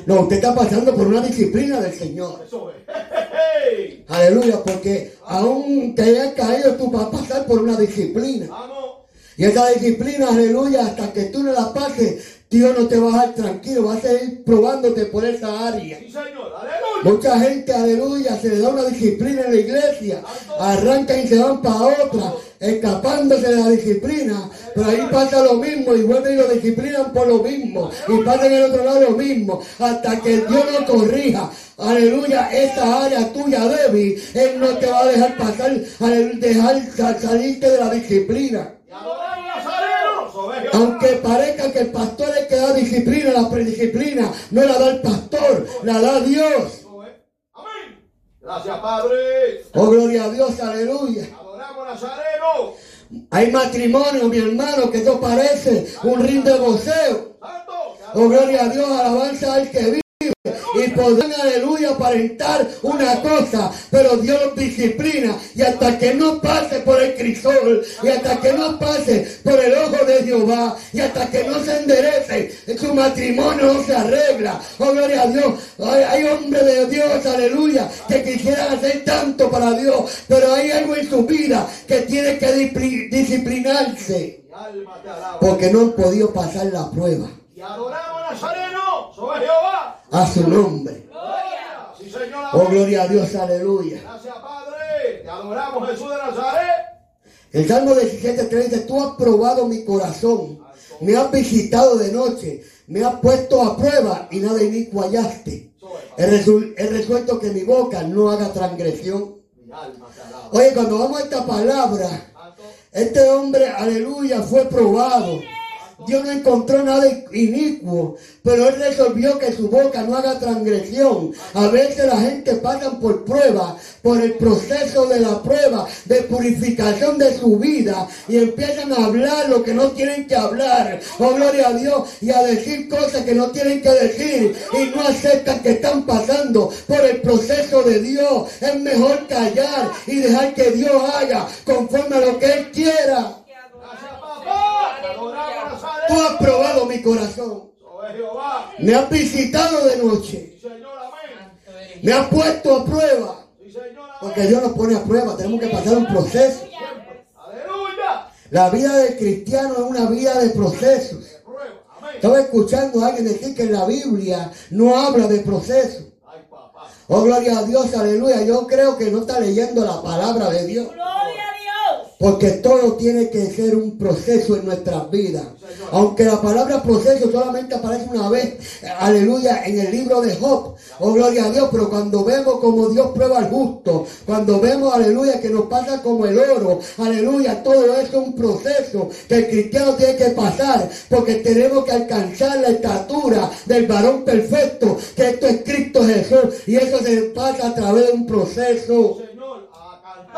No, usted está pasando por una disciplina del Señor. Eso es. Hey, hey. Aleluya, porque aún te hayas caído, tú vas a pasar por una disciplina. Vamos. Y esa disciplina, aleluya, hasta que tú no la pases, Dios no te va a dejar tranquilo, va a seguir probándote por esa área. Sí, Señor. Aleluya. Mucha gente, aleluya, se le da una disciplina en la iglesia, arrancan y se van para otra, escapándose de la disciplina, pero ahí pasa lo mismo y vuelven y lo disciplinan por lo mismo, y pasa en el otro lado lo mismo, hasta que Dios lo corrija. Aleluya, esa área tuya débil, Él no te va a dejar pasar, aleluya, dejar sa- salirte de la disciplina. Y adoramos Nazareno. Eso es, Jehová. Aunque parezca que el pastor es el que da disciplina, la predisciplina no la da el pastor, la da Dios. Gracias, Padre. Oh, gloria a Dios, aleluya. Adoramos Nazareno. Hay matrimonio, mi hermano, que eso parece un ring de voceo. Oh, gloria a Dios, alabanza al que vive. Y podrán, aleluya, aparentar una cosa, pero Dios los disciplina. Y hasta que no pase por el crisol, y hasta que no pase por el ojo de Jehová, y hasta que no se enderece, su matrimonio no se arregla. Oh, gloria a Dios. Hay, hay hombres de Dios, aleluya, que quisieran hacer tanto para Dios, pero hay algo en su vida que tiene que discipli- disciplinarse, porque no han podido pasar la prueba. Y adoramos Nazareno. A su nombre. Oh, gloria a Dios, aleluya. Gracias, Padre. Te adoramos, Jesús de Nazaret. El Salmo 17.3 dice, tú has probado mi corazón, me has visitado de noche, me has puesto a prueba y nada. Eso es, He, resu- he resuelto que mi boca no haga transgresión. Oye, cuando vamos a esta palabra, este hombre, aleluya, fue probado. Dios no encontró nada inicuo, pero él resolvió que su boca no haga transgresión. A veces la gente pasa por prueba, por el proceso de la prueba, de purificación de su vida, y empiezan a hablar lo que no tienen que hablar. Oh, gloria a Dios, y a decir cosas que no tienen que decir, y no aceptan que están pasando por el proceso de Dios. Es mejor callar y dejar que Dios haga conforme a lo que Él quiera. Gracias, papá. Te adoramos, Tú has probado mi corazón. Me has visitado de noche. Me has puesto a prueba. Porque. Dios nos pone a prueba. Tenemos que pasar un proceso. La vida del cristiano es una vida de procesos. Estaba escuchando a alguien decir que la Biblia no habla de procesos. Oh, gloria a Dios, aleluya. Yo creo que no está leyendo la palabra de Dios. Porque todo tiene que ser un proceso en nuestras vidas. Aunque la palabra proceso solamente aparece una vez, aleluya, en el libro de Job. Oh, gloria a Dios. Pero cuando vemos como Dios prueba al justo, cuando vemos, aleluya, que nos pasa como el oro, aleluya, todo eso es un proceso que el cristiano tiene que pasar. Porque tenemos que alcanzar la estatura del varón perfecto, que esto es Cristo Jesús. Y eso se pasa a través de un proceso. Señor. A cantazo limpio. Aleluya.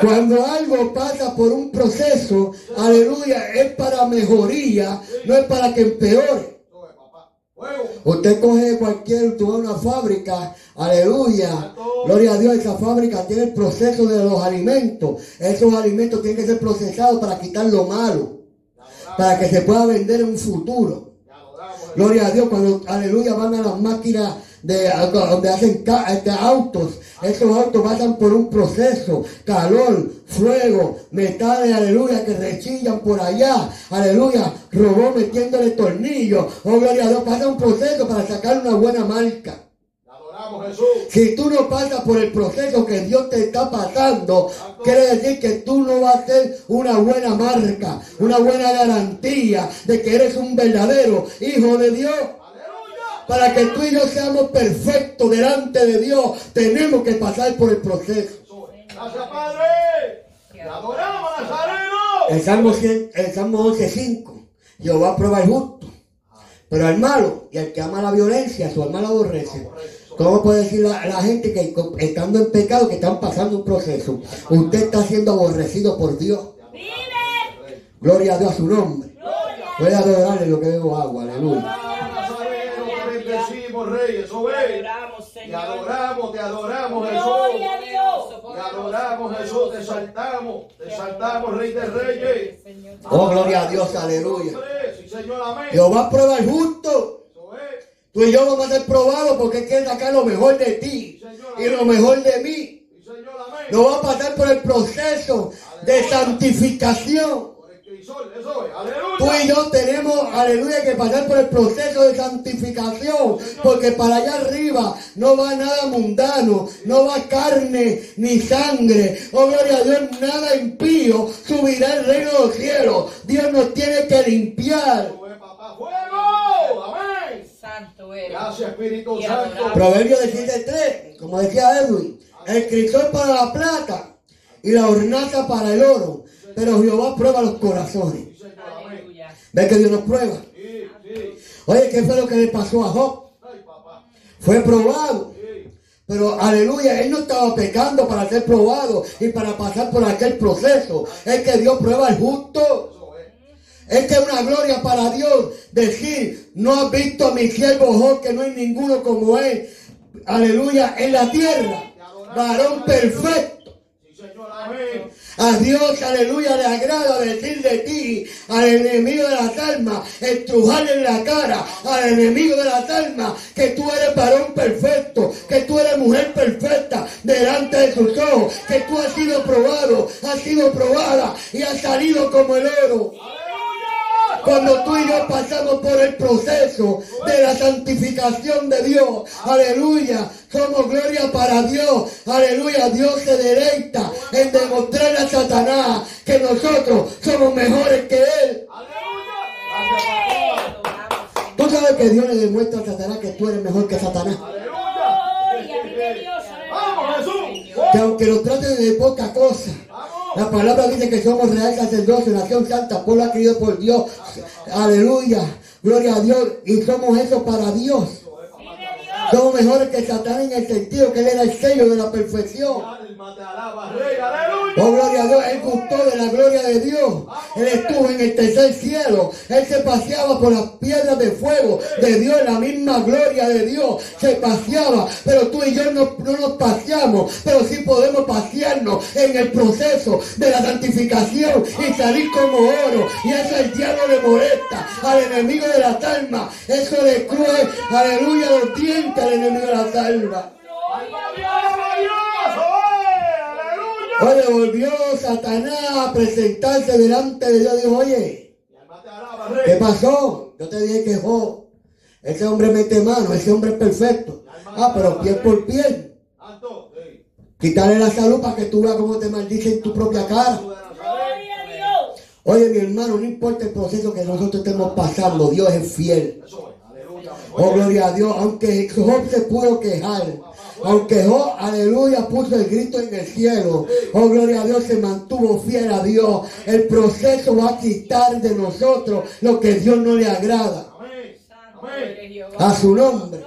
Cuando algo pasa por un proceso, aleluya, es para mejoría, no es para que empeore. Usted coge cualquier, tú una fábrica, aleluya, gloria a Dios, esa fábrica tiene el proceso de los alimentos. Esos alimentos tienen que ser procesados para quitar lo malo, para que se pueda vender en un futuro. Gloria a Dios, cuando, aleluya, van a las máquinas de, donde hacen ca- este, autos. Esos autos pasan por un proceso, calor, fuego, metales, aleluya, que rechillan por allá. Aleluya, robó metiéndole tornillos. Oh, gloria a Dios, pasa un proceso para sacar una buena marca. Jesús. Si tú no pasas por el proceso que Dios te está pasando, quiere decir que tú no vas a ser una buena marca, una buena garantía de que eres un verdadero hijo de Dios. Para que tú y yo seamos perfectos delante de Dios, tenemos que pasar por el proceso. Eso es. Gracias, Padre. Te adoramos, Nazareno. El Salmo, 100 el Salmo 11.5, Jehová prueba al justo, pero al malo y al que ama la violencia, su alma la aborrece. ¿Cómo puede decir la, la gente que estando en pecado, que están pasando un proceso? Usted está siendo aborrecido por Dios. Vive. Gloria a Dios a su nombre. Voy a adorarle lo que bebo agua, aleluya. Nazareno, te bendecimos, Rey, eso Te es. adoramos, Te adoramos, te adoramos, Gloria a Jesús. Dios. Te adoramos, Jesús, te saltamos, te saltamos, Rey de Reyes. Oh, gloria a Dios, aleluya. Sí, Señor, amén. Jehová prueba justo. Eso es. Tú y yo vamos a ser probados porque quiere sacar lo mejor de ti y lo mejor de mí. Sí, Señor, amén. No va a pasar por el proceso de santificación. Tú y yo tenemos, aleluya, que pasar por el proceso de santificación, porque para allá arriba no va nada mundano, no va carne ni sangre. Oh, gloria a Dios, nada impío subirá al reino de los cielos. Dios nos tiene que limpiar. Santo eres. Gracias, Espíritu Santo. Proverbio 17.3, como decía Edwin, el crisol para la plata y la hornaza para el oro, pero Jehová prueba los corazones. ¿Ves que Dios nos prueba? Oye, ¿qué fue lo que le pasó a Job? Fue probado. Pero aleluya, él no estaba pecando para ser probado y para pasar por aquel proceso. Es que Dios prueba al justo. Es que es una gloria para Dios decir, no has visto a mi siervo Job, que no hay ninguno como él. Aleluya, en la tierra. Varón perfecto. A Dios, aleluya, le agrada decir de ti al enemigo de las almas, estrujarle en la cara al enemigo de las almas que tú eres varón perfecto, que tú eres mujer perfecta delante de sus ojos, que tú has sido probado, has sido probada y has salido como el oro. Cuando tú y yo pasamos por el proceso de la santificación de Dios, aleluya, somos gloria para Dios, aleluya, Dios se deleita en demostrarle a Satanás que nosotros somos mejores que Él. Señor. Tú sabes que Dios le demuestra a Satanás que tú eres mejor que Satanás. Dios. Vamos, Jesús. Que aunque nos traten de poca cosa, la palabra dice que somos real sacerdocio, nación santa, pueblo adquirido por Dios. Aleluya, gloria a Dios. Y somos eso para Dios. Somos mejores que Satanás en el sentido que Él era el sello de la perfección. Oh, gloria a Dios, Él gustó de la gloria de Dios. Él estuvo en el tercer cielo. Él se paseaba por las piedras de fuego de Dios, en la misma gloria de Dios. Se paseaba, pero tú y yo no, no nos paseamos, pero sí podemos pasearnos en el proceso de la santificación y salir como oro. Y eso el diablo le molesta al enemigo de las almas. Eso le cruje, aleluya, los dientes al enemigo de las almas. Alaba a Dios. Oye, volvió Satanás a presentarse delante de Dios. Dijo, oye, ¿qué pasó? Yo te dije que Job, ese hombre mete mano, ese hombre es perfecto. Ah, pero piel por piel. Quitarle la salud para que tú veas cómo te maldice en tu propia cara. Oye, mi hermano, no importa el proceso que nosotros estemos pasando, Dios es fiel. Oh, gloria a Dios, aunque Job se pudo quejar, aunque Job, aleluya, puso el grito en el cielo, oh, gloria a Dios, se mantuvo fiel a Dios. El proceso va a quitar de nosotros lo que Dios no le agrada. A su nombre.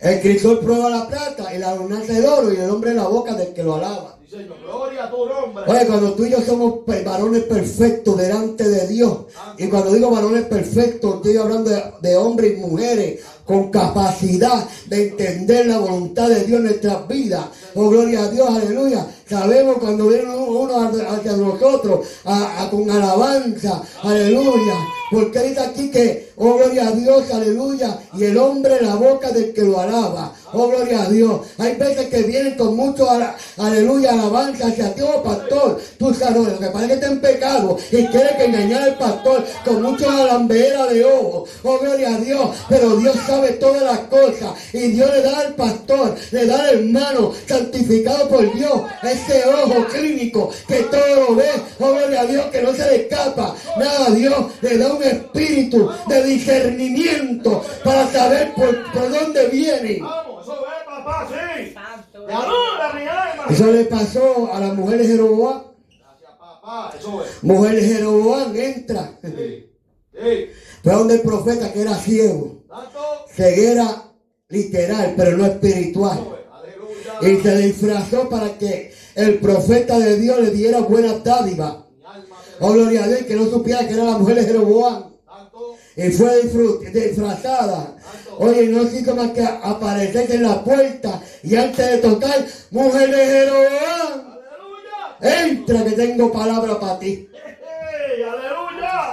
El crisol prueba la plata y la ornanza el oro y el hombre la boca del que lo alaba. Señor. Gloria a tu nombre. Oye, cuando tú y yo somos varones perfectos delante de Dios, y cuando digo varones perfectos, estoy hablando de, de hombres y mujeres con capacidad de entender la voluntad de Dios en nuestras vidas. Oh, gloria a Dios, aleluya. Sabemos cuando viene uno hacia hacia nosotros a- a- con alabanza, aleluya. Porque dice aquí que, oh, gloria a Dios, aleluya. Y el hombre la boca del que lo alaba. Oh, gloria a Dios. Hay veces que vienen con mucho, aleluya, alabanza hacia ti, oh, pastor. Tú sabes, lo que parece que está en pecado y quiere que engañar al pastor con mucho alambera de ojos. Oh, gloria a Dios. Pero Dios sabe todas las cosas. Y Dios le da al pastor, le da al hermano santificado por Dios ese ojo clínico que todo lo ve. Oh, gloria a Dios, que no se le escapa. Nada, Dios le da un espíritu de discernimiento para saber por, por dónde viene. Vamos. Eso le pasó a la mujer de Jeroboam. Gracias, papá. Eso es. Mujer de Jeroboam entra. Fue donde el profeta que era ciego. Ceguera literal, pero no espiritual. Y se disfrazó para que el profeta de Dios le diera buena dádiva. Oh, gloria a Dios, que no supiera que era la mujer de Jeroboam. Y fue disfrazada. Oye, no hizo más que aparecerse en la puerta. Y antes de tocar, mujer de Jeroboam, entra que tengo palabra para ti.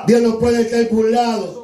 Dios no puede ser burlado.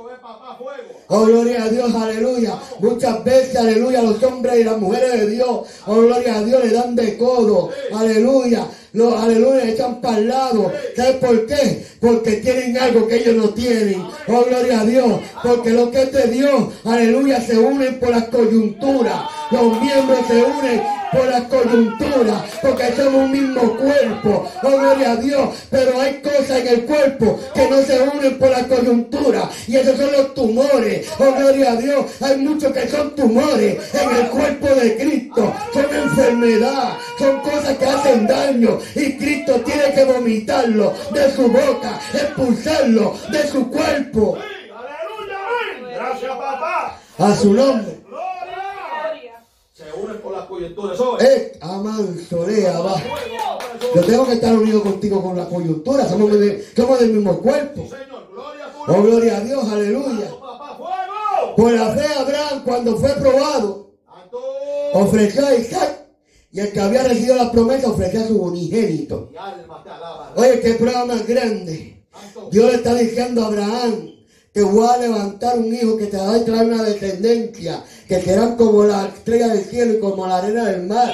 Oh, gloria a Dios, aleluya. Muchas veces, aleluya, los hombres y las mujeres de Dios, oh, gloria a Dios, le dan de codo, aleluya. Los, aleluya, le echan para el lado. ¿Sabes por qué? Porque tienen algo que ellos no tienen. Oh, gloria a Dios. Porque lo que es de Dios, aleluya, se unen por las coyunturas. Los miembros se unen por las coyunturas, porque somos un mismo cuerpo. Oh, gloria a Dios. Pero hay cosas en el cuerpo que no se unen por las coyunturas. Y esos son los tumores. Oh, gloria a Dios. Hay muchos que son tumores en el cuerpo de Cristo. Son enfermedad. Son cosas que hacen daño. Y Cristo tiene que vomitarlo de su boca, expulsarlo de su cuerpo. Gracias, papá. A su nombre. Por las coyunturas. Eh, va. Yo tengo que estar unido contigo con la coyuntura. Somos, de- somos del mismo cuerpo. Señor, gloria a tu Oh, gloria a Dios, aleluya. Por la fe Abraham, cuando fue probado, ofreció a Isaac. Y el que había recibido la promesa ofreció a su unigénito. Te. Oye, qué prueba más grande. Dios le está diciendo a Abraham que voy a levantar un hijo que te va a traer una descendencia, que serán como la estrella del cielo y como la arena del mar.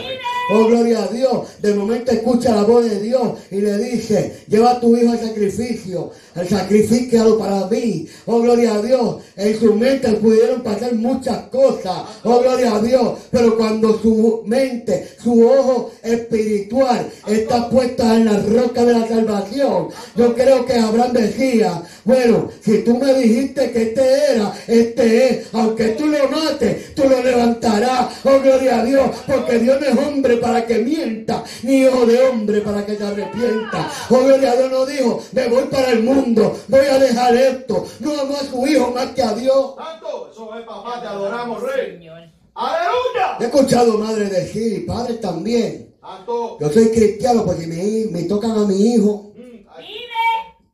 Oh, gloria a Dios. De momento escucha la voz de Dios y le dice, lleva a tu hijo al sacrificio, al sacrifícalo para mí. Oh, gloria a Dios. En su mente pudieron pasar muchas cosas. Oh, gloria a Dios. Pero cuando su mente, su ojo espiritual está puesta en la roca de la salvación, yo creo que Abraham decía, bueno, si tú me dijiste que este era, este es, aunque tú lo mates, tú lo levantarás. Oh, gloria a Dios, porque Dios no es hombre para que mienta, ni hijo de hombre para que se arrepienta. Oh, gloria a Dios no dijo, me voy para el mundo, voy a dejar esto. No amó a su hijo más que a Dios. Santo. Eso es papá. Te adoramos, rey. Señor. Aleluya. He escuchado madre decir, y padres también. Santo. Yo soy cristiano porque me, me tocan a mi hijo. Mm.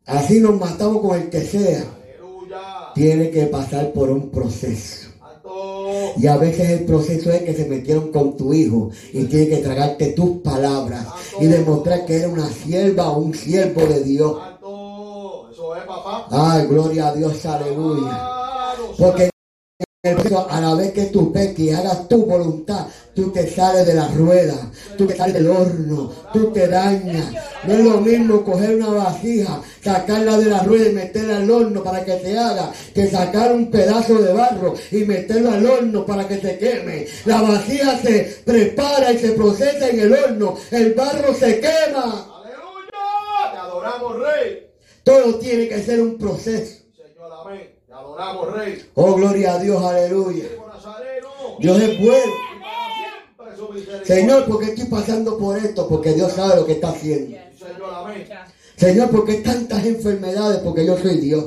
Así nos matamos con el que sea. Aleluya. Tiene que pasar por un proceso. Y a veces el proceso es que se metieron con tu hijo y tiene que tragarte tus palabras y demostrar que eres una sierva o un siervo de Dios. Ay, gloria a Dios, aleluya. Porque a la vez que tú peques y hagas tu voluntad, tú te sales de la rueda, tú te sales del horno, tú te dañas. No es lo mismo coger una vasija, sacarla de la rueda y meterla al horno para que se haga, que sacar un pedazo de barro y meterlo al horno para que se queme. La vasija se prepara y se procesa en el horno, el barro se quema. Aleluya. Te adoramos, rey. Todo tiene que ser un proceso. Adoramos, rey. Oh, gloria a Dios, aleluya. Dios es bueno. Señor, ¿por qué estoy pasando por esto? Porque Dios sabe lo que está haciendo. Señor, amén. Señor, ¿por qué tantas enfermedades? Porque yo soy Dios.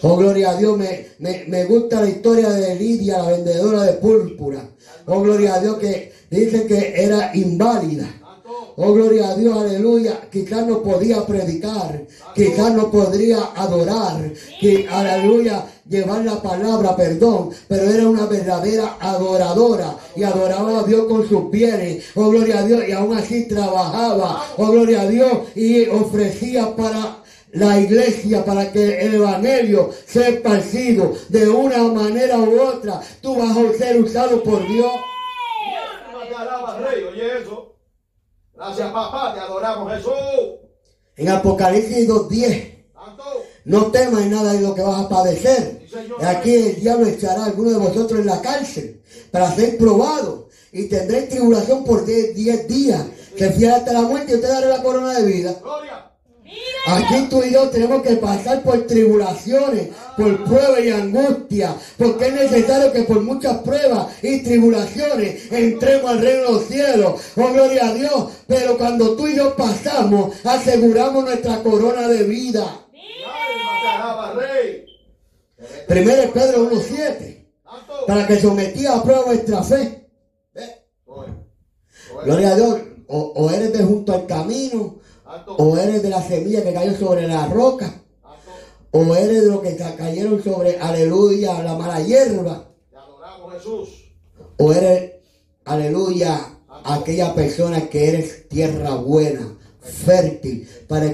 Oh, gloria a Dios. Me, me, me gusta la historia de Lidia, la vendedora de púrpura. Oh, gloria a Dios que dice que era inválida. Oh, gloria a Dios, aleluya. Quizás no podía predicar, quizás no podría adorar, que, aleluya, llevar la palabra, perdón, pero era una verdadera adoradora y adoraba a Dios con sus bienes. Oh, gloria a Dios, y aún así trabajaba. Oh, gloria a Dios, y ofrecía para la iglesia para que el evangelio sea esparcido de una manera u otra. Tú vas a ser usado por Dios alma te alaba, rey. Oye eso. Gracias, papá. Te adoramos, Jesús. En Apocalipsis 2.10. Santo. No temas nada de lo que vas a padecer. Sí. Aquí el diablo echará a alguno de vosotros en la cárcel para ser probado y tendréis tribulación por 10 10 días. Se fiel hasta la muerte y usted dará la corona de vida. Gloria. Aquí tú y yo tenemos que pasar por tribulaciones, por pruebas y angustia, porque es necesario que por muchas pruebas y tribulaciones entremos al reino de los cielos. Oh, gloria a Dios. Pero cuando tú y yo pasamos, aseguramos nuestra corona de vida. Primero Pedro 1.7. Santo. para que sometía a prueba vuestra fe. Gloria a Dios. O, o eres de junto al camino. O eres de la semilla que cayó sobre la roca, o eres de los que ca- cayeron sobre, aleluya, la mala hierba, o eres, aleluya, aquella persona que eres tierra buena, fértil, para,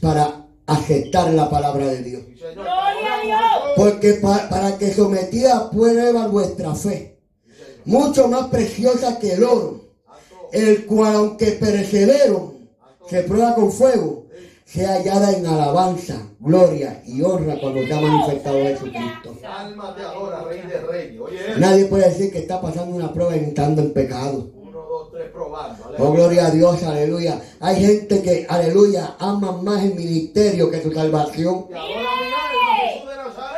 para aceptar la palabra de Dios. A. Porque pa- para que sometida prueba vuestra fe, mucho más preciosa que el oro, el cual aunque perecedero se prueba con fuego, sea hallada en alabanza, gloria y honra cuando sea manifestado Jesucristo. Nadie puede decir que está pasando una prueba entrando en pecado. Uno, dos, tres, probando. Oh, gloria a Dios, aleluya. Hay gente que, aleluya, ama más el ministerio que su salvación.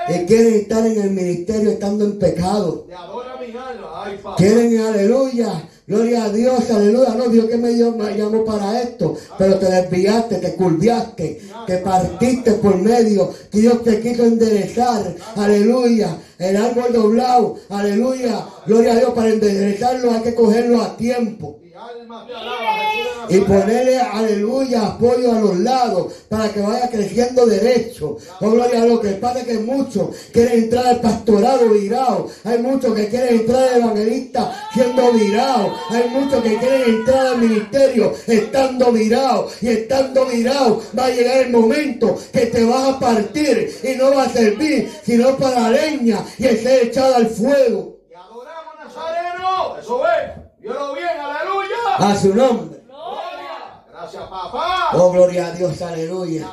Y quieren estar en el ministerio estando en pecado. Quieren, aleluya, gloria a Dios, aleluya. No, Dios que me, llamó para esto, pero te desviaste, te curviaste, te partiste por medio, que Dios te quiso enderezar, aleluya. El árbol doblado, aleluya, gloria a Dios, para enderezarlo hay que cogerlo a tiempo. Y ponerle, aleluya, apoyo a los lados para que vaya creciendo derecho. Oh, gloria a Dios. Que pasa es que muchos quieren entrar al pastorado virado. Hay muchos que quieren entrar al evangelista siendo virado. Hay muchos que quieren entrar al ministerio estando virado. Y estando virado va a llegar el momento que te vas a partir y no va a servir sino para leña y ser echado al fuego. Te adoramos, Nazareno. Eso es. Violo bien, aleluya. A su nombre. Gracias, papá. Oh, gloria a Dios, aleluya.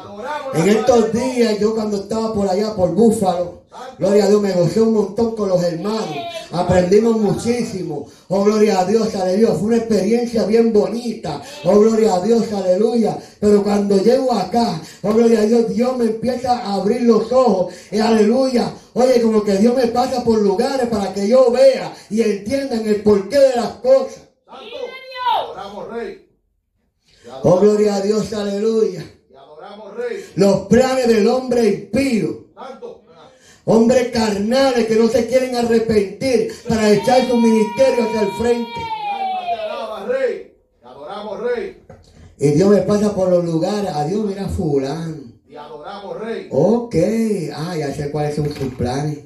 En estos días, yo cuando estaba por allá, por Búfalo, gloria a Dios, me gocé un montón con los hermanos. Aprendimos muchísimo. Oh, gloria a Dios, aleluya. Fue una experiencia bien bonita. Oh, gloria a Dios, aleluya. Pero cuando llego acá, oh, gloria a Dios, Dios me empieza a abrir los ojos. Y aleluya. Oye, como que Dios me pasa por lugares para que yo vea y entiendan el porqué de las cosas. Santo. Adoramos, Rey. Oh, gloria a Dios, aleluya. adoramos, Rey. Los planes del hombre impío. Santo. Hombres carnales que no se quieren arrepentir para echar su ministerio hacia el frente. Rey. Adoramos, Rey. Y Dios me pasa por los lugares. Adiós, mira fulano. Te adoramos, Rey. Ok. Ah, ya sé cuáles son sus planes.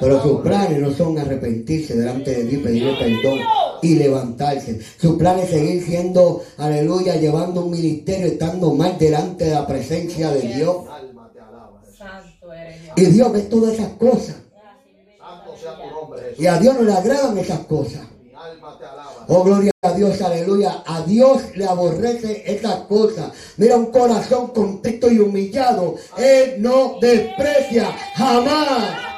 Pero sus planes no son arrepentirse delante de Dios, pedirle perdón y levantarse. Sus planes es seguir siendo, aleluya, llevando un ministerio, estando mal delante de la presencia de Dios. Mi alma te alaba, Jesús. Santo eres Dios. Y Dios ve todas esas cosas. Santo sea tu nombre, Jesús. Y a Dios no le agradan esas cosas. Mi alma te alaba. Oh, gloria a Dios, aleluya. A Dios le aborrece esas cosas. Mira un corazón contrito y humillado. Él no desprecia jamás.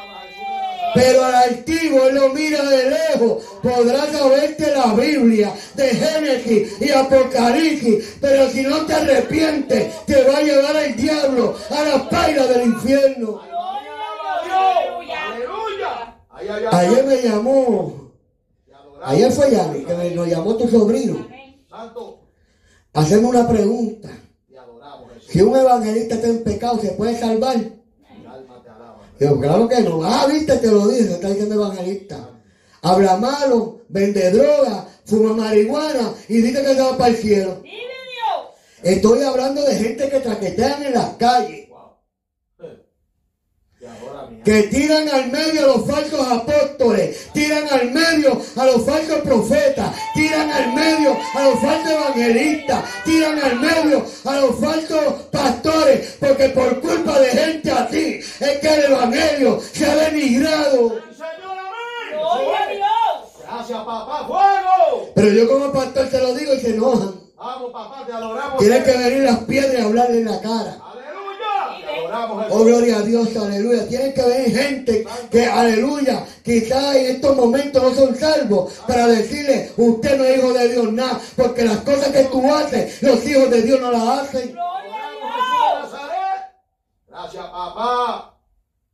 Pero al altivo él lo mira de lejos. Podrás saberte la Biblia de Génesis y Apocalipsis. Pero si no te arrepientes, te va a llevar el diablo a la paila del infierno. Ayer me llamó. Ayer fue Yanni, que me, nos llamó tu sobrino. Santo. Hacemos una pregunta. Si un evangelista está en pecado, ¿se puede salvar? Mi alma te alaba. Digo, claro que no. Ah, viste, te lo dije, está diciendo evangelista. Habla malo, vende droga, fuma marihuana y dice que se va para el cielo. Estoy hablando de gente que traquetean en las calles, Wow. Te adora, mi alma. Que tiran al medio a los falsos apóstoles, tiran al medio a los falsos profetas, tiran al medio a los falsos evangelistas, tiran al medio a los falsos pastores, porque por culpa de gente así es que el evangelio se ha denigrado. A. Gracias, papá. Fuego. Pero yo como pastor se lo digo y se enojan. Vamos, papá, te adoramos. Tienen que venir las piedras y hablarle en la cara. Aleluya. Te adoramos, Jesús. Oh, gloria a Dios, aleluya. Tienen que venir gente que, aleluya, quizás en estos momentos no son salvos, para decirle, usted no es hijo de Dios nada, porque las cosas que tú haces, los hijos de Dios no las hacen. Gracias, papá.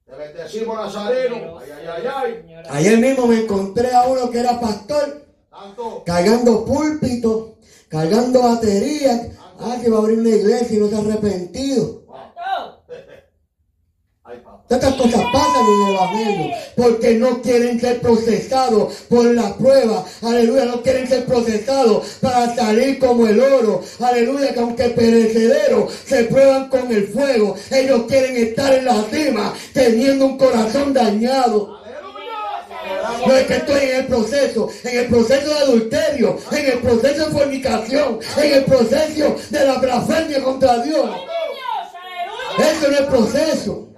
Te bendecimos, Nazareno. Ay, ay, ay, ay. Ayer mismo me encontré a uno que era pastor, cargando púlpito, cargando baterías. Ah, que va a abrir una iglesia y no se ha arrepentido. Tantas cosas pasan en el Evangelio porque no quieren ser procesados por la prueba. Aleluya, no quieren ser procesados para salir como el oro. Aleluya, que aunque perecedero se prueban con el fuego. Ellos quieren estar en la cima teniendo un corazón dañado. No es que estoy en el proceso, en el proceso de adulterio, en el proceso de fornicación, en el proceso de la blasfemia contra Dios. Eso no es proceso.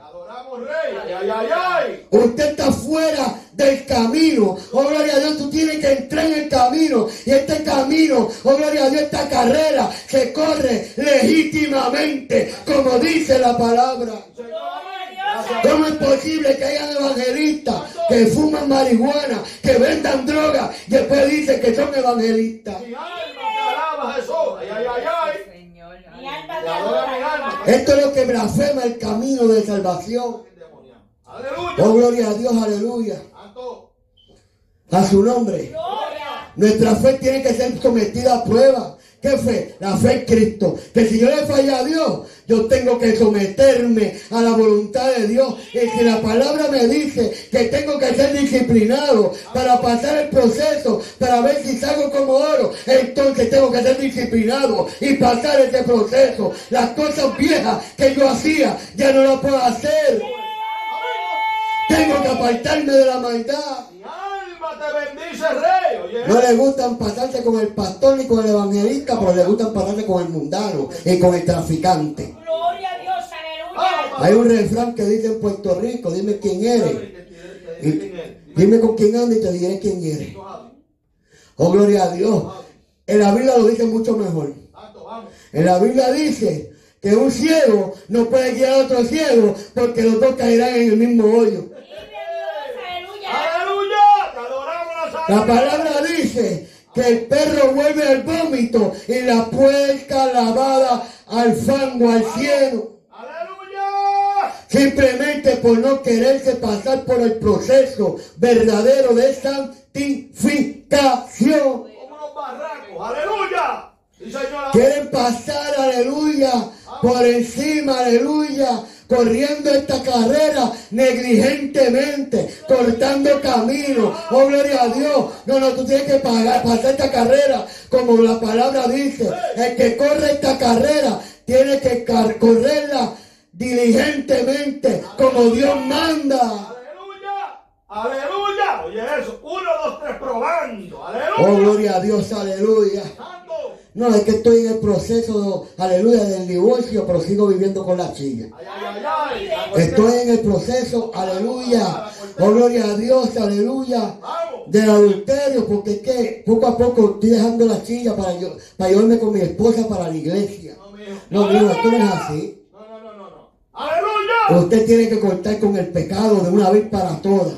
Ay, ay, ay. Usted está fuera del camino. Oh, gloria a Dios, tú tienes que entrar en el camino. Y este camino, oh, gloria a Dios, esta carrera se corre legítimamente, como dice la palabra. ¿Cómo es posible que hayan evangelistas que fuman marihuana, que vendan droga y después dicen que son evangelistas? Mi alma te alaba, Jesús. Ay, ay, ay, ay. Señor, Mi alma Te adora. Esto es lo que blasfema el camino de salvación. Oh, gloria a Dios, aleluya. A su nombre. Nuestra fe tiene que ser sometida a prueba. ¿Qué fe? La fe en Cristo. Que si yo le falla a Dios, yo tengo que someterme a la voluntad de Dios. Y si la palabra me dice que tengo que ser disciplinado para pasar el proceso, para ver si salgo como oro, entonces tengo que ser disciplinado y pasar ese proceso. Las cosas viejas que yo hacía, ya no las puedo hacer. Tengo que apartarme de la maldad. Rey. Oye. No le gustan pasarse con el pastor ni con el evangelista, pero le gustan pasarse con el mundano y con el traficante. Gloria a Dios, aleluya. Hay un refrán que dice en Puerto Rico, dime quién eres. Dime con quién andas y te diré quién eres. Oh, gloria a Dios. En la Biblia lo dice mucho mejor. En la Biblia dice que un ciego no puede guiar a otro ciego porque los dos caerán en el mismo hoyo. Vive Dios, aleluya. Aleluya. Te adoramos, La palabra dice que el perro vuelve al vómito y la puerca lavada al fango, al cielo. Aleluya. Simplemente por no quererse pasar por el proceso verdadero de santificación. Como los barracos. Aleluya. Quieren pasar, aleluya, por encima, aleluya, corriendo esta carrera negligentemente, cortando camino. Oh, gloria a Dios. No, no, tú tienes que pagar, pasar esta carrera, como la palabra dice. El que corre esta carrera tiene que correrla diligentemente, como Dios manda. Aleluya. Aleluya. Oye eso. Uno, dos, tres, probando. Oh, Aleluya. gloria a Dios, aleluya. No, es que estoy en el proceso, aleluya, del divorcio, pero sigo viviendo con la chilla. Estoy en el proceso, aleluya. Oh, gloria a Dios, aleluya. Del adulterio, porque es que poco a poco estoy dejando la chilla para yo, para yo irme con mi esposa para la iglesia. No, mijo, esto no es así. No, no, no, no, no. Aleluya. Usted tiene que cortar con el pecado de una vez para todas.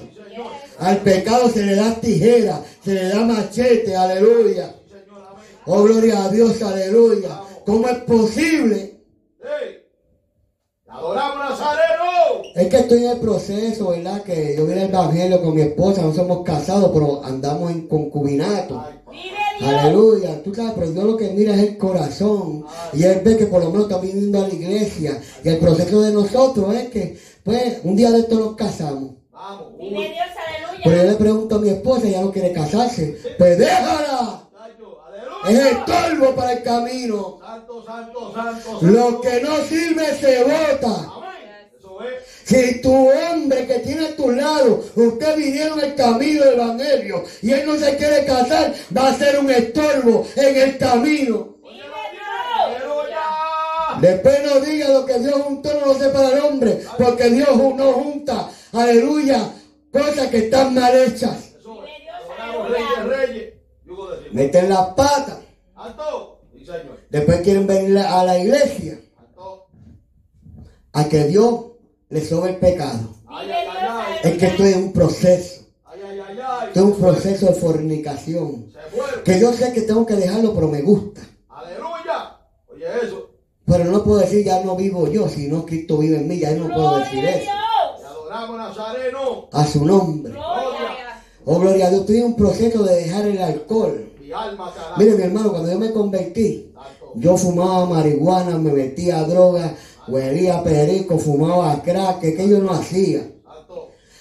Al pecado se le da tijera, se le da machete, aleluya. Oh, gloria a Dios, aleluya. ¿Cómo es posible? Adoramos, Nazareno. Es que estoy en el proceso, ¿verdad? Que yo vine al evangelio con mi esposa, no somos casados, pero andamos en concubinato. Ay. Aleluya, tú sabes, pero Dios lo que mira es el corazón. Y Él ve que por lo menos está viniendo a la iglesia. Y el proceso de nosotros es que, pues, un día de esto nos casamos. Vamos. Dios, Pero yo aleluya. le pregunto a mi esposa, ella no quiere casarse. Pues déjala. Es estorbo para el camino. Santo, santo, santo. Lo que no sirve se bota. Amén. Eso es. Si tu hombre que tiene a tu lado, usted vinieron el camino del evangelio y él no se quiere casar, va a ser un estorbo en el camino. Después no diga lo que Dios juntó, no lo sepa el hombre, porque Dios no junta, aleluya, cosas que están mal hechas. Eso Vive es. Dios, Adoramos aleluya. reyes, reyes. Digo decir. Meten las patas, señor. después quieren venir a la iglesia Santo. a que Dios les sobre el pecado. Ay, Vive ay, Dios, ay, ay. Es que esto es un proceso, Ay, ay, ay, ay. esto es un proceso de fornicación. Que yo sé que tengo que dejarlo, pero me gusta. Aleluya. Oye eso. Pero no puedo decir ya no vivo yo, sino Cristo vive en mí, ya no puedo decir Gloria a eso. A su nombre. Gloria. Oh, gloria a Dios, estoy en un proceso de dejar el alcohol. Mire, mi hermano, cuando yo me convertí, yo fumaba marihuana, me metía a droga, huelía perico, fumaba crack, que, yo no hacía.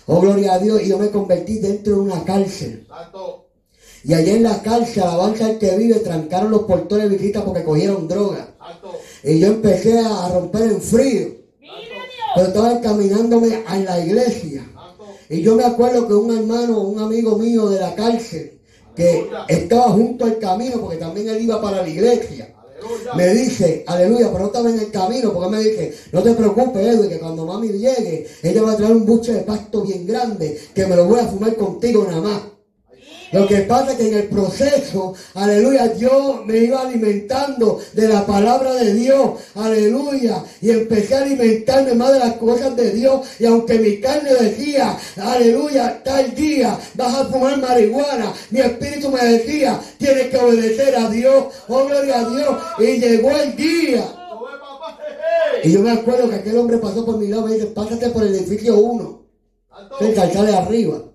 Oh, gloria a Dios, y yo me convertí dentro de una cárcel. Y allá en la cárcel, alabanza al que vive, trancaron los portones de visita porque cogieron droga. Y yo empecé a romper en frío. Pero estaba encaminándome a la iglesia. Y yo me acuerdo que un hermano, un amigo mío de la cárcel, que estaba junto al camino, porque también él iba para la iglesia, Aleluya. me dice, aleluya, pero no estaba en el camino, porque me dice, no te preocupes, Edwin, que cuando mami llegue, ella va a traer un buche de pasto bien grande, que me lo voy a fumar contigo nada más. Lo que pasa es que en el proceso, aleluya, yo me iba alimentando de la palabra de Dios, aleluya, y empecé a alimentarme más de las cosas de Dios, y aunque mi carne decía, aleluya, tal día vas a fumar marihuana, mi espíritu me decía, tienes que obedecer a Dios, oh gloria a Dios, y llegó el día. Y yo me acuerdo que aquel hombre pasó por mi lado y me dice, pásate por el edificio 1. Santo. Se calzada de arriba.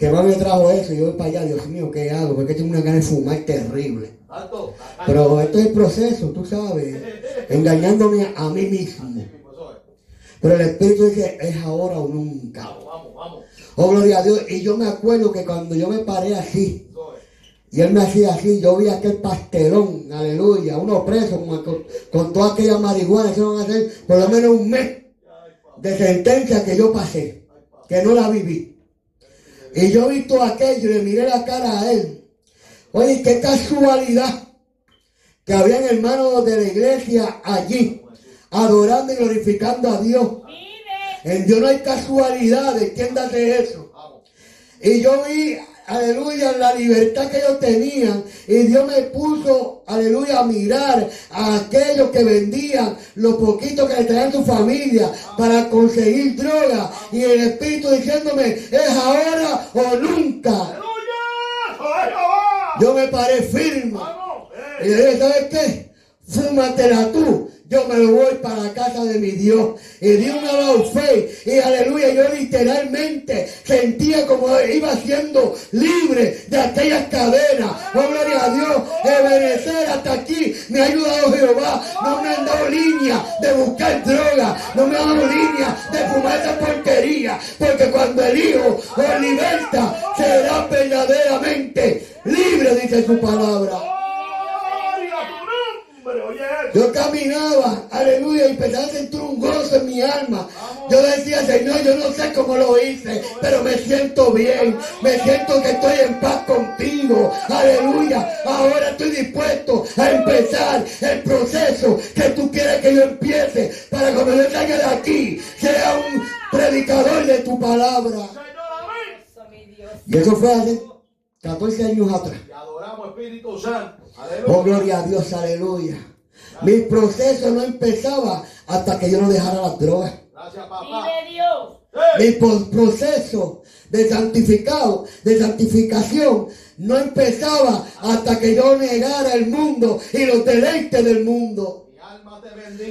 Que mami me trajo eso y yo voy para allá, Dios mío, ¿qué hago? Porque tengo una gana de fumar terrible. Pero esto es el proceso, tú sabes, engañándome a mí mismo. Pero el Espíritu dice, es ahora o nunca. Vamos, vamos, vamos. Oh, gloria a Dios. Y yo me acuerdo que cuando yo me paré así, y él me hacía así, yo vi aquel pastelón, aleluya, uno preso con, con, toda aquella marihuana, se van a hacer por lo menos un mes de sentencia que yo pasé, que no la viví. Y yo vi todo aquello y le miré la cara a él. Oye, qué casualidad que habían hermanos de la iglesia allí, adorando y glorificando a Dios. En Dios no hay casualidades, entiéndase eso. Y yo vi, aleluya, la libertad que ellos tenían. Y Dios me puso, aleluya, a mirar a aquellos que vendían lo poquito que le traían su familia para conseguir droga. Y el Espíritu diciéndome, es ahora o nunca. Yo me paré firme. Vamos. Y Eh. le dije, ¿sabes qué? Fúmatela tú. Yo me voy para la casa de mi Dios. Y di una voz fe. Y aleluya, yo literalmente sentía como iba siendo libre de aquellas cadenas. Oh, gloria a Dios. Obedecer hasta aquí. Me ha ayudado Jehová. No me han dado línea de buscar droga. No me han dado línea de fumar esa porquería. Porque cuando el Hijo os liberta, será verdaderamente libre, dice su palabra. Yo caminaba, aleluya, y empezaba a sentir un gozo en mi alma. Yo decía, Señor, yo no sé cómo lo hice, pero me siento bien. Me siento que estoy en paz contigo. Aleluya. Ahora estoy dispuesto a empezar el proceso que tú quieres que yo empiece para cuando yo salga de aquí, sea un predicador de tu palabra. Y eso fue hace 14 años atrás. Espíritu Santo. Aleluya. Oh, gloria a Dios, aleluya. Mi proceso no empezaba hasta que yo no dejara las drogas. Gracias, papá. Vive Dios. Mi proceso de santificado, de santificación, no empezaba hasta que yo negara el mundo y los deleites del mundo.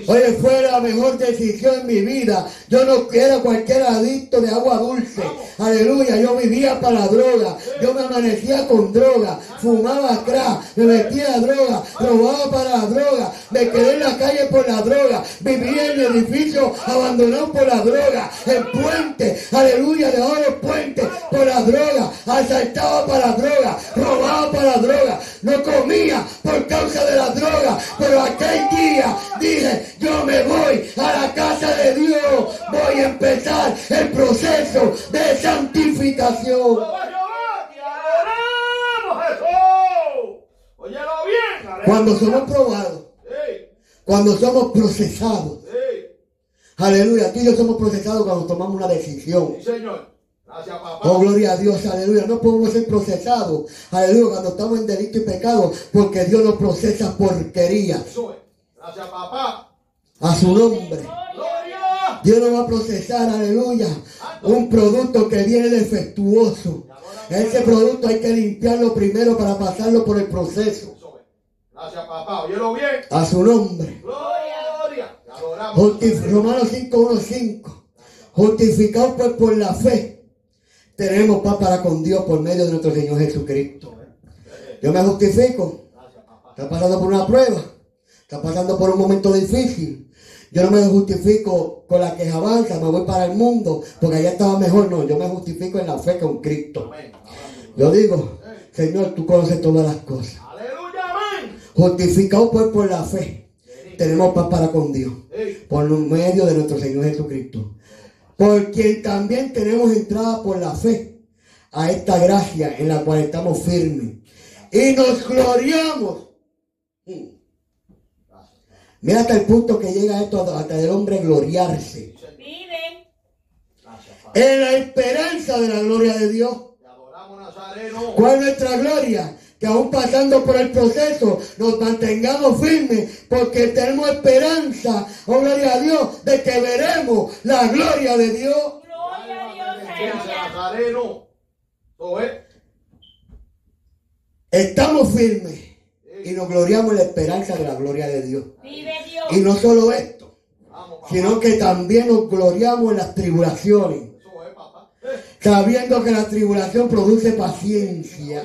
Oye, fue la mejor decisión en mi vida. Yo no era cualquier adicto de agua dulce. Aleluya, yo vivía para la droga. Yo me amanecía con droga. Fumaba crack, me metía a droga, robaba para la droga. Me quedé en la calle por la droga. Vivía en edificios abandonados por la droga. En puentes, aleluya, debajo de los puentes por la droga. Asaltaba para la droga, robaba para la droga. No comía por causa de la droga. Pero aquel día dije, yo me voy a la casa de Dios. Voy a empezar el proceso de santificación. Cuando somos probados, cuando somos procesados. Aleluya, tú y yo somos procesados cuando tomamos una decisión. sí, señor. Gracias, papá. Oh, gloria a Dios, aleluya. No podemos ser procesados, aleluya, cuando estamos en delito y pecado, porque Dios nos procesa porquería. Papá. A su nombre. Gloria. Dios no va a procesar, aleluya, un producto que viene defectuoso. Ese producto hay que limpiarlo primero para pasarlo por el proceso. Eso es. Gracias, papá. Óyelo bien. A su nombre. Gloria. Justif- Romanos 5.1.5. Justificados pues por la fe, tenemos paz para con Dios por medio de nuestro Señor Jesucristo. Yo me justifico. Está pasando por una prueba. Está pasando por un momento difícil. Yo no me justifico con la que avanza, me voy para el mundo, porque allá estaba mejor. No, yo me justifico en la fe con Cristo. Yo digo, Señor, tú conoces todas las cosas. Justificado pues por la fe, tenemos paz para con Dios, por medio de nuestro Señor Jesucristo. Por quien también tenemos entrada por la fe a esta gracia en la cual estamos firmes. Y nos gloriamos. Mira hasta el punto que llega esto, hasta el hombre gloriarse. Vive. En la esperanza de la gloria de Dios. ¿Cuál es nuestra gloria? Que aún pasando por el proceso nos mantengamos firmes porque tenemos esperanza, oh gloria a Dios, de que veremos la gloria de Dios. Gloria a Dios. Nazareno. Estamos firmes y nos gloriamos en la esperanza de la gloria de Dios. Vive Dios. Y no solo esto, sino que también nos gloriamos en las tribulaciones, sabiendo que la tribulación produce paciencia.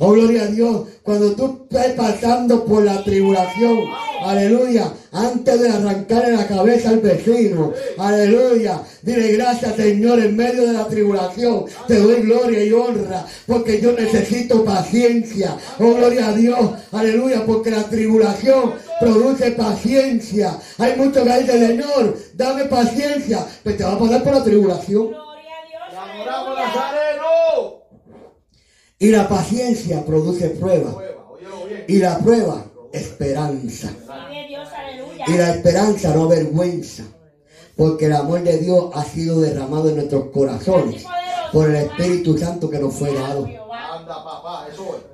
Oh, gloria a Dios. Cuando tú estás pasando por la tribulación, aleluya, antes de arrancarle la cabeza al vecino, aleluya, dile gracias Señor en medio de la tribulación. Te doy gloria y honra porque yo necesito paciencia. Oh, gloria a Dios, aleluya, porque la tribulación produce paciencia. Hay muchos que dicen, Señor, dame paciencia, pues te va a pasar por la tribulación. Gloria a Dios. Te adoramos, Aleluya. Nazareno. Y la paciencia produce prueba. Y la prueba, esperanza. Y la esperanza no avergüenza, porque el amor de Dios ha sido derramado en nuestros corazones por el Espíritu Santo que nos fue dado.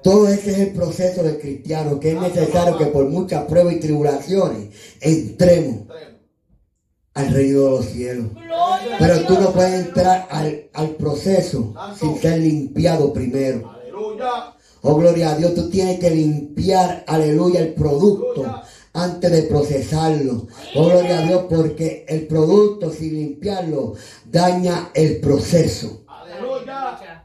Todo ese es el proceso del cristiano, que es necesario que por muchas pruebas y tribulaciones entremos. Al reino de los cielos. Gloria Pero tú no puedes entrar al, al proceso sin ser limpiado primero. Aleluya. Oh, gloria a Dios, tú tienes que limpiar, aleluya, el producto antes de procesarlo. Oh, gloria a Dios, porque el producto sin limpiarlo daña el proceso. Aleluya.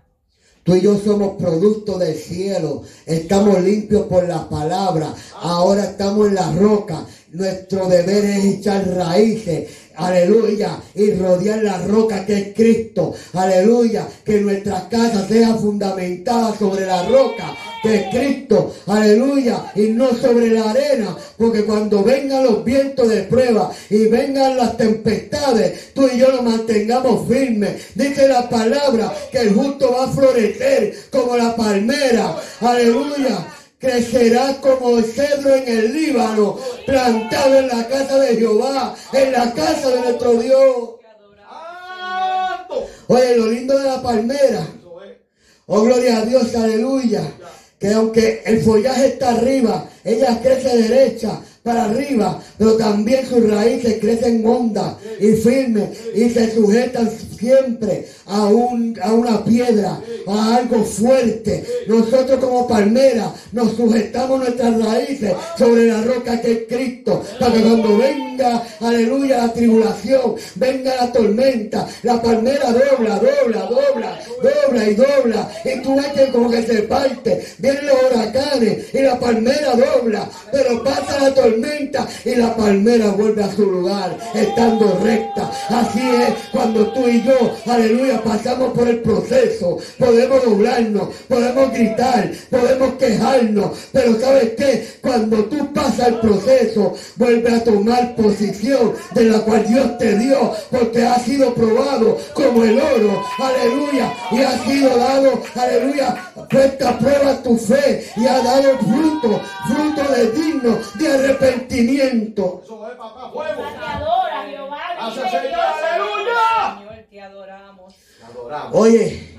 Tú y yo somos producto del cielo. Estamos limpios por la palabra. Ahora estamos en la roca. Nuestro deber es echar raíces. Aleluya. Y rodear la roca que es Cristo. Aleluya. Que nuestra casa sea fundamentada sobre la roca que es Cristo. Aleluya. Y no sobre la arena. Porque cuando vengan los vientos de prueba y vengan las tempestades, tú y yo nos mantengamos firmes. Dice la palabra que el justo va a florecer como la palmera. Aleluya. Crecerá como el cedro en el Líbano, plantado en la casa de Jehová, en la casa de nuestro Dios. Oye, lo lindo de la palmera. Oh, gloria a Dios, aleluya. Que aunque el follaje está arriba, ella crece derecha para arriba, pero también sus raíces crecen hondas y firmes y se sujetan siempre a, un, a una piedra, a algo fuerte. Nosotros como palmera nos sujetamos nuestras raíces sobre la roca que es Cristo, para que cuando venga, aleluya, la tribulación, venga la tormenta, la palmera dobla, dobla, dobla, dobla y dobla, y tú ves que como que se parte, vienen los huracanes y la palmera dobla, pero pasa la tormenta y la palmera vuelve a su lugar, estando recta. Así es cuando tú y yo, aleluya, pasamos por el proceso, podemos doblarnos, podemos gritar, podemos quejarnos, pero ¿sabes qué? Cuando tú pasas el proceso, vuelve a tomar posición de la cual Dios te dio, porque ha sido probado como el oro, aleluya, y ha sido dado, aleluya, puesta a prueba tu fe y ha dado fruto, fruto de digno de arrepentimiento. Eso es, papá. Fuego. Te adora, Jehová. Adoramos. Oye,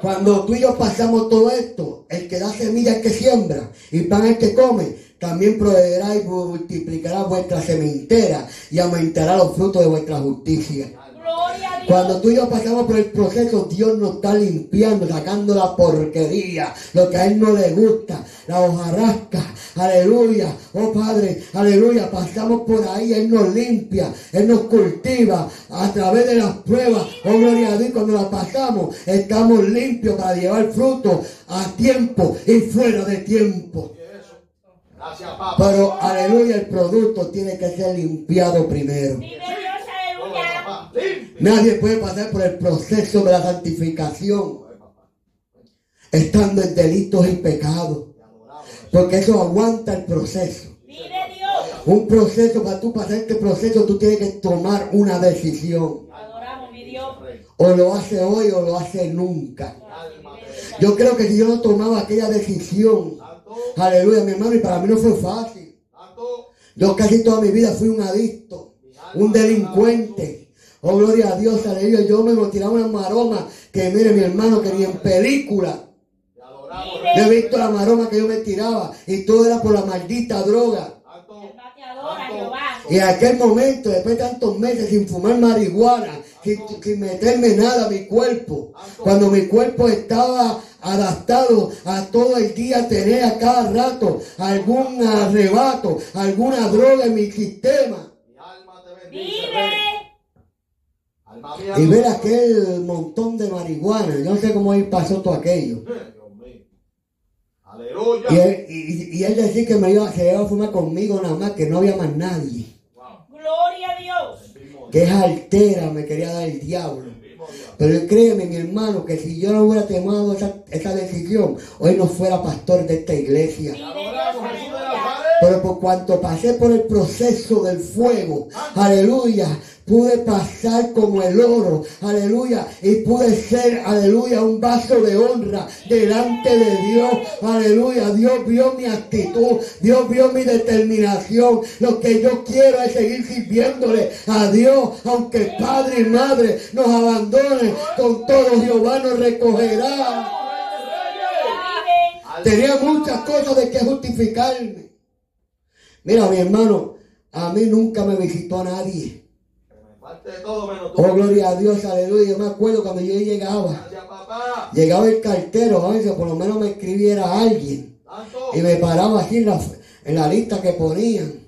Cuando tú y yo pasamos todo esto, el que da semilla es el que siembra y pan es el que come, también proveerá y multiplicará vuestra sementera y aumentará los frutos de vuestra justicia. Cuando tú y yo pasamos por el proceso, Dios nos está limpiando, sacando la porquería, lo que a Él no le gusta, la hojarasca, aleluya, oh Padre, aleluya, pasamos por ahí, Él nos limpia, Él nos cultiva a través de las pruebas, oh gloria a Dios, cuando las pasamos, estamos limpios para llevar fruto a tiempo y fuera de tiempo. Pero, aleluya, el producto tiene que ser limpiado primero. Vive Dios, Gloria, aleluya. papá. Limpio. Nadie puede pasar por el proceso de la santificación estando en delitos y pecados. Porque eso aguanta el proceso. Un proceso, para tú pasar este proceso, tú tienes que tomar una decisión. O lo hace hoy o lo hace nunca. Yo creo que si yo no tomaba aquella decisión, aleluya, mi hermano, y para mí no fue fácil. Yo casi toda mi vida fui un adicto, un delincuente. Oh, gloria a Dios, aleluya. Yo me tiraba una maroma que, mire, mi hermano, que ni en película. Yo he visto la maroma que yo me tiraba y todo era por la maldita droga. Y en aquel momento, después de tantos meses sin fumar marihuana, sin, meterme nada a mi cuerpo, cuando mi cuerpo estaba adaptado a todo el día tener a cada rato algún arrebato, alguna droga en mi sistema. Mi alma. Vive. Rey. Alma mía. Y ver aquel montón de marihuana, yo no sé cómo ahí pasó todo aquello. Eh. Aleluya. Y él, y, y él decía que me iba, se iba a fumar conmigo nada más, que no había más nadie. Wow. Gloria a Dios. Que es altera me quería dar el diablo. Pero créeme, mi hermano, que si yo no hubiera tomado esa, esa decisión, hoy no fuera pastor de esta iglesia. Pero por cuanto pasé por el proceso del fuego, aleluya, pude pasar como el oro, aleluya, y pude ser, aleluya, un vaso de honra delante de Dios, aleluya. Dios vio mi actitud, Dios vio mi determinación. Lo que yo quiero es seguir sirviéndole a Dios, aunque padre y madre nos abandonen, con todo Jehová nos recogerá. Tenía muchas cosas de que justificarme. Mira, mi hermano, a mí nunca me visitó nadie. Que me falte de todo menos tú. Oh, gloria a Dios, aleluya. Yo me acuerdo cuando yo llegaba, llegaba el cartero, a si por lo menos me escribiera alguien. Y me paraba aquí en la, en la lista que ponían.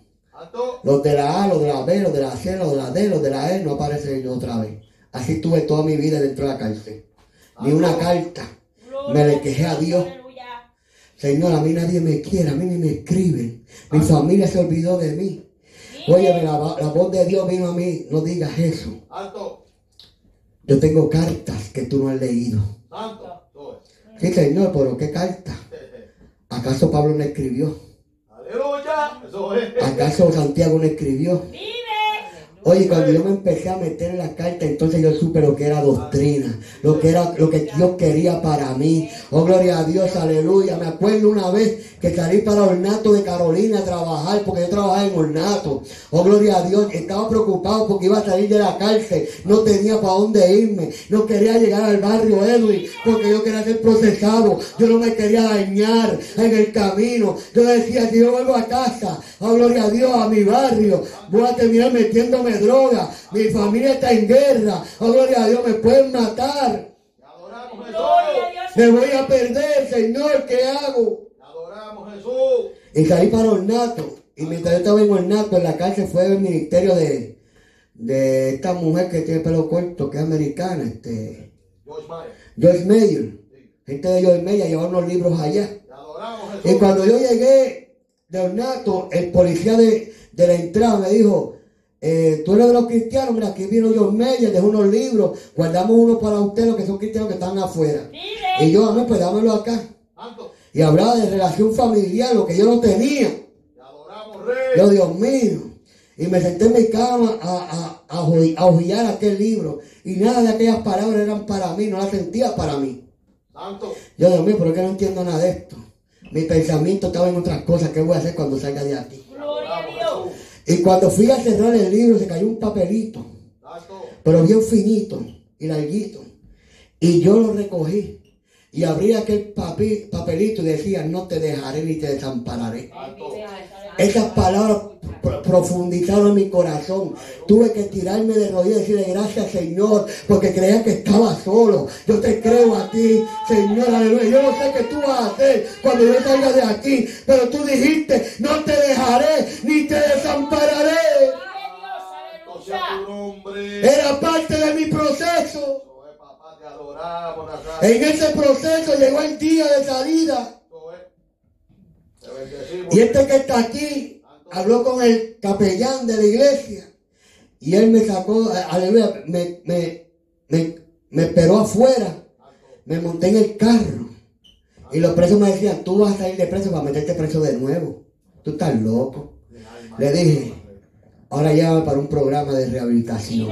Los de la A, los de la B, los de la C, los de la D, los de la E, no aparece yo otra vez. Así tuve toda mi vida dentro de la cárcel. Ni una carta. Me le quejé a Dios. Señor, a mí nadie me quiere, a mí ni me escriben. Mi familia se olvidó de mí. Oye, la, la voz de Dios vino a mí, no digas eso. Santo. Yo tengo cartas que tú no has leído. Santo. Tú es. Sí, Señor, pero ¿qué carta? ¿Acaso Pablo no escribió? Aleluya. Eso es. ¿Acaso Santiago no escribió? Vive. Oye, cuando yo me empecé a meter en la carta, entonces yo supe lo que era doctrina, lo que era lo que Dios quería para mí. Oh, gloria a Dios, aleluya. Me acuerdo una vez que salí para Ornato de Carolina a trabajar, porque yo trabajaba en Ornato. Oh, gloria a Dios. Estaba preocupado porque iba a salir de la cárcel. No tenía para dónde irme. No quería llegar al barrio Edwin, porque yo quería ser procesado. Yo no me quería dañar en el camino. Yo decía, si yo vuelvo a casa, oh, gloria a Dios, a mi barrio, voy a terminar metiéndome droga. Mi familia está en guerra. Oh, gloria a Dios, me pueden matar. Me voy a perder, Señor, ¿qué hago? Adoramos, Jesús. Y salí para Ornato. Y mientras yo estaba en Ornato, en la cárcel fue el ministerio de, de esta mujer que tiene pelo corto, que es americana, este, George Mayer. Meyer. Gente de Joyce Meyer llevaba unos libros allá. Y cuando yo llegué de Ornato, el policía de, de la entrada me dijo, eh, tú eres de los cristianos, mira, aquí vino John Meyer, dejó unos libros, guardamos uno para ustedes, los que son cristianos que están afuera. Y yo, amén, pues dámelo acá. Santo. Y hablaba de relación familiar, lo que yo no tenía. Te adoramos, Rey. Yo, Dios mío. Y me senté en mi cama a, a, a, hojear aquel libro. Y nada de aquellas palabras eran para mí, no las sentía para mí. Santo. Yo, Dios mío, ¿por qué no entiendo nada de esto? Mi pensamiento estaba en otras cosas. ¿Qué voy a hacer cuando salga de aquí? Y cuando fui a cerrar el libro, se cayó un papelito, pero bien finito y larguito. Y yo lo recogí. Y abrí aquel papelito y decía, no te dejaré ni te desampararé. Esas palabras pro- profundizaron en mi corazón. Tuve que tirarme de rodillas y decirle gracias Señor, porque creía que estaba solo. Yo te creo a ti, Señor, aleluya. Yo no sé qué tú vas a hacer cuando yo salga de aquí, pero tú dijiste, no te dejaré ni te desampararé. Era parte de mi proceso. En ese proceso llegó el día de salida. Y este que está aquí habló con el capellán de la iglesia y él me sacó, aleluya, me, me, me, me esperó afuera, me monté en el carro y los presos me decían, tú vas a salir de preso para meterte preso de nuevo. Tú estás loco. Le dije, ahora llévame para un programa de rehabilitación.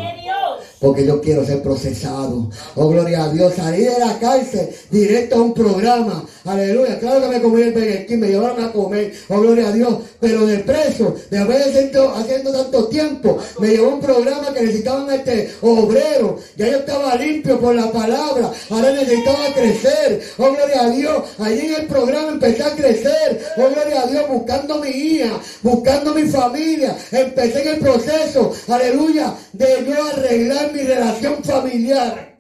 Porque yo quiero ser procesado. Oh, gloria a Dios. Salí de la cárcel directo a un programa. Aleluya. Claro que me comí el Burger me llevaron a comer. Oh, gloria a Dios. Pero de preso, de haber hecho haciendo tanto tiempo, me llevó un programa que necesitaban este obrero. Ya yo estaba limpio por la palabra. Ahora necesitaba crecer. Oh, gloria a Dios. Allí en el programa empecé a crecer. Oh, gloria a Dios. Buscando mi hija, buscando mi familia. Empecé en el proceso. Aleluya. De yo arreglar mi relación familiar.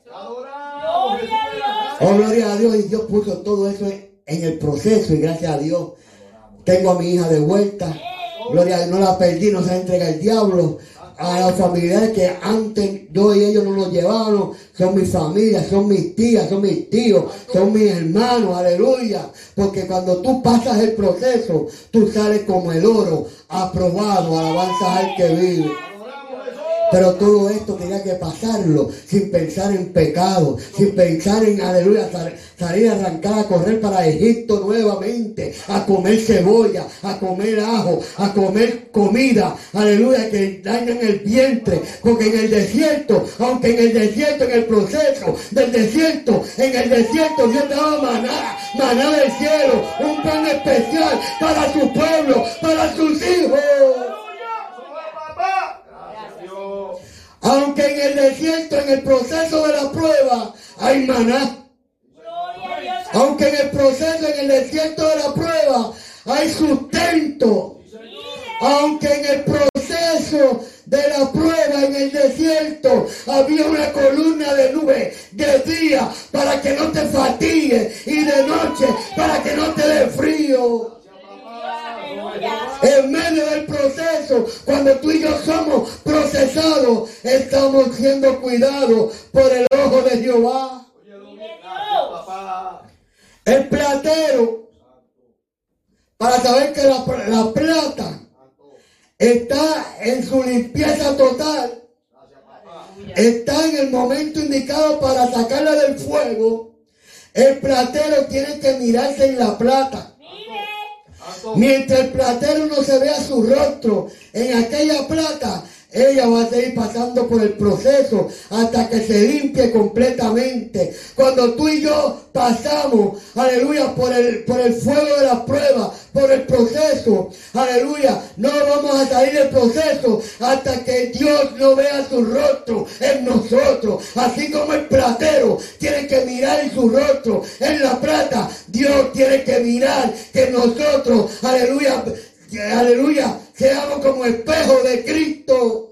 Oh, gloria a Dios. Y Dios puso todo eso en, el proceso. Y gracias a Dios. Tengo a mi hija de vuelta. Gloria a Dios. No la perdí. No se la entrega el diablo. A los familiares que antes yo y ellos no nos llevaban. Son mi familia. Son mis tías. Son mis tíos. Son mis hermanos. Aleluya. Porque cuando tú pasas el proceso. Tú sales como el oro. Aprobado. Alabanza al que vive. Pero todo esto tenía que pasarlo sin pensar en pecado, sin pensar en, aleluya, sal- salir a arrancar a correr para Egipto nuevamente, a comer cebolla, a comer ajo, a comer comida, aleluya, que dañan el vientre. Porque en el desierto, aunque en el desierto, en el proceso del desierto, en el desierto Dios daba maná, maná del cielo, un pan especial para su pueblo, para sus hijos. Aunque en el desierto, en el proceso de la prueba, hay maná. Gloria a Dios. Aunque en el proceso, en el desierto de la prueba, hay sustento. Aunque en el proceso de la prueba, en el desierto, había una columna de nube de día para que no te fatigues y de noche para que no te dé frío. En medio del proceso, cuando tú y yo somos procesados, estamos siendo cuidados por el ojo de Jehová. El platero, para saber que la, la plata está en su limpieza total, está en el momento indicado para sacarla del fuego, el platero tiene que mirarse en la plata. Mientras el platero no se vea su rostro en aquella plata, ella va a seguir pasando por el proceso hasta que se limpie completamente. Cuando tú y yo pasamos, aleluya, por el, por el fuego de la prueba, por el proceso, aleluya, no vamos a salir del proceso hasta que Dios no vea su rostro en nosotros. Así como el platero tiene que mirar en su rostro en la plata, Dios tiene que mirar que nosotros, aleluya, que, aleluya, seamos como espejo de Cristo.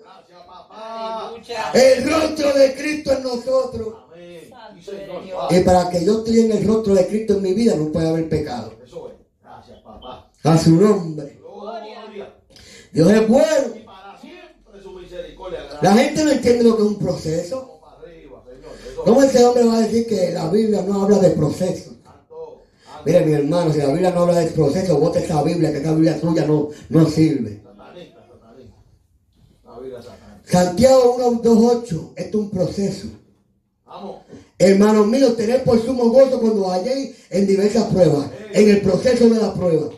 El rostro de Cristo en nosotros. Y para que yo esté en el rostro de Cristo en mi vida no puede haber pecado. Eso es. Gracias, papá. A su nombre. Gloria. Dios es bueno. La gente no entiende lo que es un proceso. ¿Cómo ese hombre va a decir que la Biblia no habla de proceso? Mire, mi hermano, si la Biblia no habla de proceso, vote esa Biblia, que esa Biblia suya no, no sirve. Santiago 1, 2, 8, esto es un proceso. Vamos. Hermanos míos, tened por sumo gozo cuando vayáis en diversas pruebas, en el proceso de la prueba.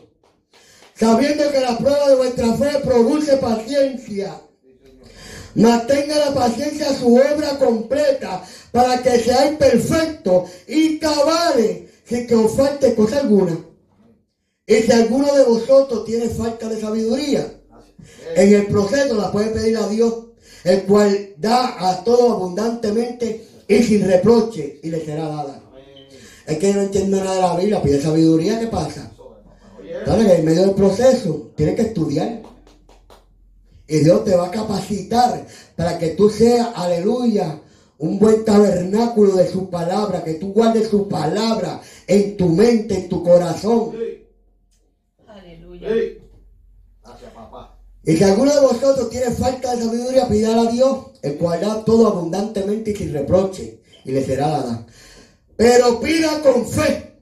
Sabiendo que la prueba de vuestra fe produce paciencia. Mantenga la paciencia su obra completa para que seáis perfectos y cabales sin que os falte cosa alguna. Y si alguno de vosotros tiene falta de sabiduría, en el proceso la puede pedir a Dios, el cual da a todo abundantemente y sin reproche, y le será dada. Es que no entiende nada de la Biblia, pide sabiduría, ¿qué pasa? Claro que en medio del proceso tienes que estudiar. Y Dios te va a capacitar para que tú seas, aleluya, un buen tabernáculo de su palabra, que tú guardes su palabra en tu mente, en tu corazón. Sí. Aleluya. Sí. Gracias, papá. Y si alguno de vosotros tiene falta de sabiduría, pidad a Dios, el cual da todo abundantemente y sin reproche, y le será dada. Pero pida con fe,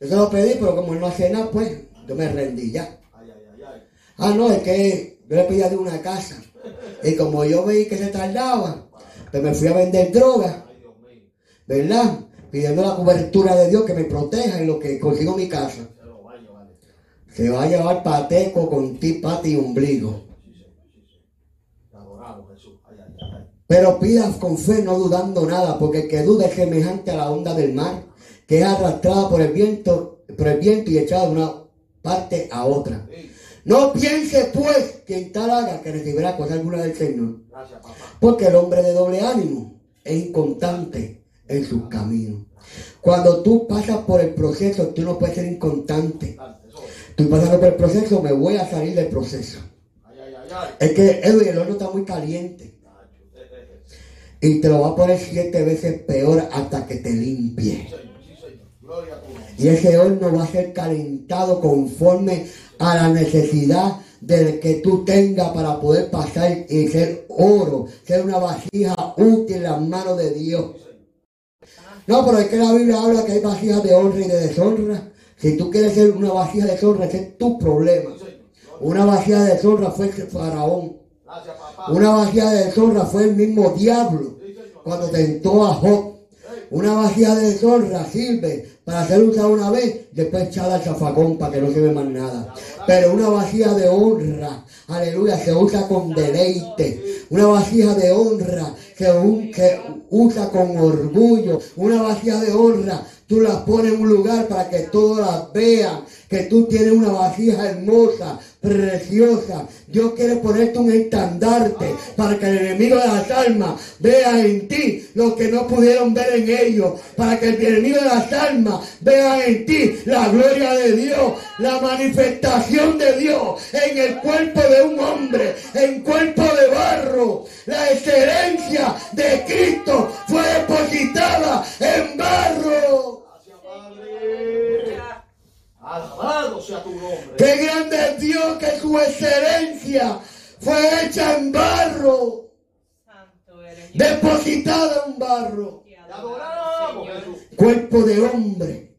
Yo se lo pedí, pero como él no hace nada, pues yo me rendí ya. Ah, no, es que yo le pedí de una casa. Y como yo vi que se tardaba, me fui a vender droga, ¿verdad? Pidiendo la cobertura de Dios que me proteja en lo que consigo mi casa. Se va a llevar pateco con ti, pati y ombligo. Pero pidas con fe, no dudando nada, porque que duda es semejante a la onda del mar, que es arrastrada por el viento, por el viento y echada de una parte a otra. No piense pues que en tal haga que recibirá cosa alguna del Señor, porque el hombre de doble ánimo es inconstante en sus caminos. Cuando tú pasas por el proceso, tú no puedes ser inconstante. Tú pasando por el proceso, me voy a salir del proceso. Es que Edwin, el horno está muy caliente. Y te lo va a poner siete veces peor hasta que te limpie. Y ese horno va a ser calentado conforme a la necesidad del que tú tengas para poder pasar y ser oro, ser una vasija útil en las manos de Dios. No, pero es que la Biblia habla que hay vasijas de honra y de deshonra. Si tú quieres ser una vasija de deshonra, ese es tu problema. Una vasija de deshonra fue el faraón. Una vasija de deshonra fue el mismo diablo cuando tentó a Job. Una vasija de deshonra sirve para ser usada una vez, después echada al zafacón para que no se ve más nada. Pero una vasija de honra, aleluya, se usa con deleite. Una vasija de honra que, un- que usa con orgullo. Una vasija de honra, tú la pones en un lugar para que todos las vean. Que tú tienes una vasija hermosa, preciosa. Dios quiere ponerte un estandarte para que el enemigo de las almas vea en ti lo que no pudieron ver en ellos. Para que el enemigo de las almas vea en ti la gloria de Dios, la manifestación de Dios en el cuerpo de un hombre, en cuerpo de barro. La excelencia de Cristo fue depositada en barro. Alabado sea tu nombre. Qué grande es Dios que su excelencia fue hecha en barro, Santo eres depositada en barro. Adoramos. Cuerpo de hombre.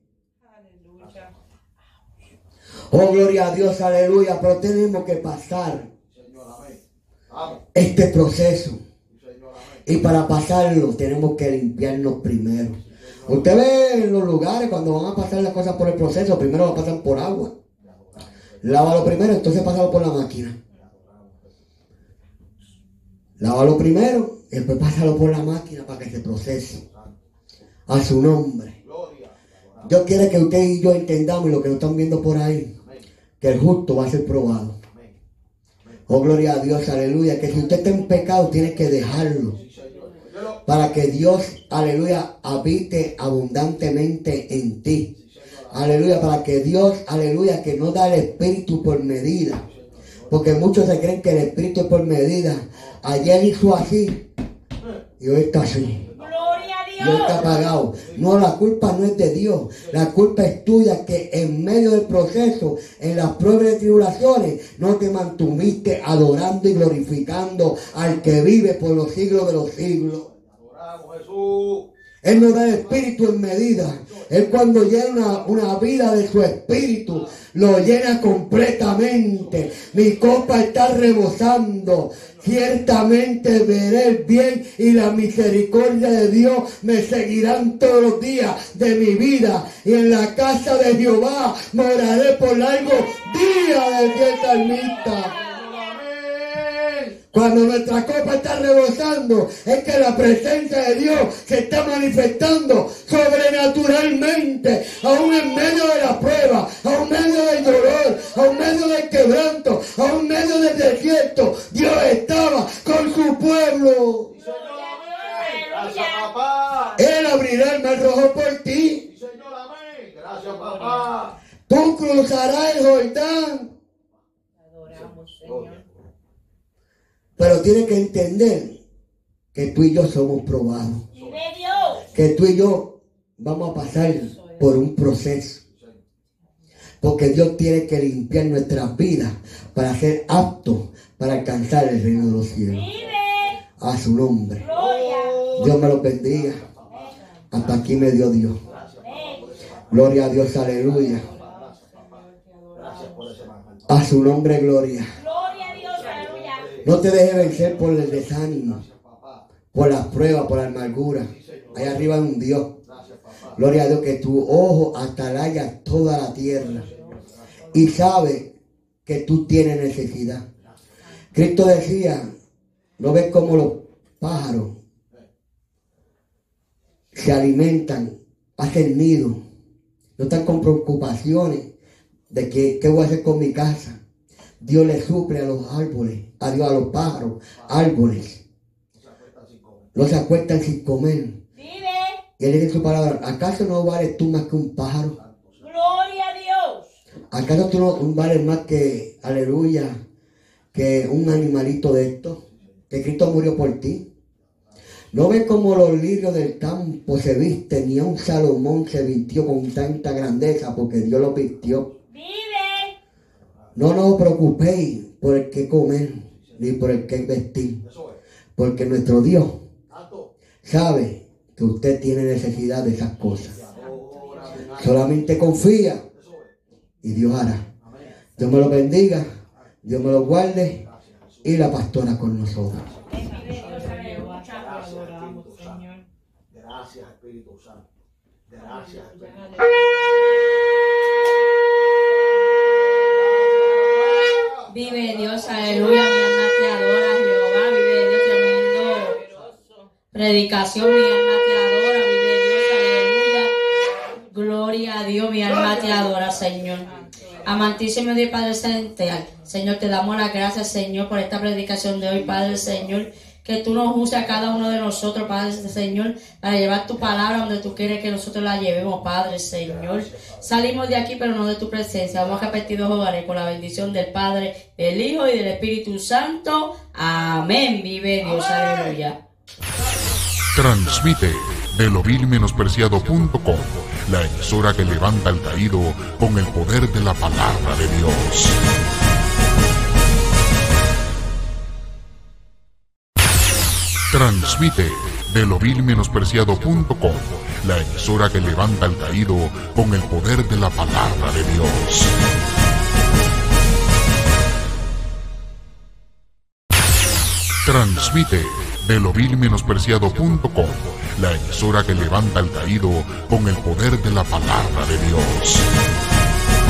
Aleluya. Oh, gloria a Dios, aleluya. Pero tenemos que pasar Señor, amén. Vamos, este proceso. Señor, amén. Y para pasarlo tenemos que limpiarnos primero. Usted ve en los lugares cuando van a pasar las cosas por el proceso, primero lo pasan por agua. Lávalo primero, entonces pásalo por la máquina. Lávalo primero y después pásalo por la máquina para que se procese. A su nombre. Dios quiere que usted y yo entendamos lo que nos están viendo por ahí, que el justo va a ser probado. Oh, gloria a Dios, aleluya. Que si usted está en pecado, tiene que dejarlo. Para que Dios, aleluya, habite abundantemente en ti. Aleluya, para que Dios, aleluya, que no da el espíritu por medida. Porque muchos se creen que el espíritu es por medida. Ayer hizo así y hoy está así. Y hoy está apagado. No, la culpa no es de Dios. La culpa es tuya que en medio del proceso, en las pruebas y tribulaciones, no te mantuviste adorando y glorificando al que vive por los siglos de los siglos. Él nos da espíritu en medida. Él cuando llena una, vida de su espíritu, lo llena completamente. Mi copa está rebosando. Ciertamente veré el bien y la misericordia de Dios me seguirán todos los días de mi vida. Y en la casa de Jehová moraré por largo día. Amén. Cuando nuestra copa está rebosando, es que la presencia de Dios se está manifestando sobrenaturalmente, aún en medio de la prueba, aún en medio del dolor, aún en medio del quebranto, aún en medio del desierto. Dios estaba con su pueblo. Sí, Señor, amén. Gracias, papá. Él abrirá el mar rojo por ti. Señor, amén. Gracias, papá. Tú cruzarás el Jordán. Adoramos, Señor. Pero tienes que entender que tú y yo somos probados. Que tú y yo vamos a pasar por un proceso. Porque Dios tiene que limpiar nuestras vidas para ser aptos para alcanzar el reino de los cielos. Vive. A su nombre. Dios me lo bendiga. Hasta aquí me dio Dios. Gloria a Dios, aleluya. A su nombre, gloria. Gloria a Dios, aleluya. No te dejes vencer por el desánimo, por las pruebas, por la amargura. Ahí arriba hay un Dios. Gloria a Dios que tu ojo atalaya toda la tierra y sabe que tú tienes necesidad. Cristo decía, no ves cómo los pájaros se alimentan, hacen nido, no están con preocupaciones de que, qué voy a hacer con mi casa. Dios le suple a los árboles, a Dios a los pájaros, árboles. No se acuestan sin comer. Vive. Y él dice su palabra, ¿acaso no vales tú más que un pájaro? Gloria a Dios. ¿Acaso tú no vales más que, aleluya, que un animalito de esto? Que Cristo murió por ti. ¿No ves cómo los lirios del campo se visten? Ni a un Salomón se vistió con tanta grandeza porque Dios lo vistió. Vive. No nos preocupéis por el que comer ni por el que vestir. Porque nuestro Dios sabe que usted tiene necesidad de esas cosas. Solamente confía y Dios hará. Dios me lo bendiga, Dios me lo guarde y la pastora con nosotros. Gracias, Espíritu Santo. Gracias, Espíritu Vive Dios, aleluya, mi alma te adora, Jehová, vive Dios, tremendo. Predicación, mi alma te adora, vive Dios, aleluya. Gloria a Dios, mi alma te adora, Señor. Amantísimo Dios Padre Celestial, Señor, te damos las gracias, Señor, por esta predicación de hoy, Padre Señor. Que tú nos uses a cada uno de nosotros, Padre Señor, para llevar tu palabra donde tú quieres que nosotros la llevemos, Padre Señor. Salimos de aquí, pero no de tu presencia. Vamos a repetir dos hogares con la bendición del Padre, del Hijo y del Espíritu Santo. Amén. Vive Dios, aleluya. Transmite de lo vil menospreciado.com, la emisora que levanta al caído con el poder de la palabra de Dios. Transmite de lo vil menospreciado.com, la emisora que levanta al caído con el poder de la palabra de Dios. Transmite de lo vil menospreciado.com, la emisora que levanta al caído con el poder de la palabra de Dios.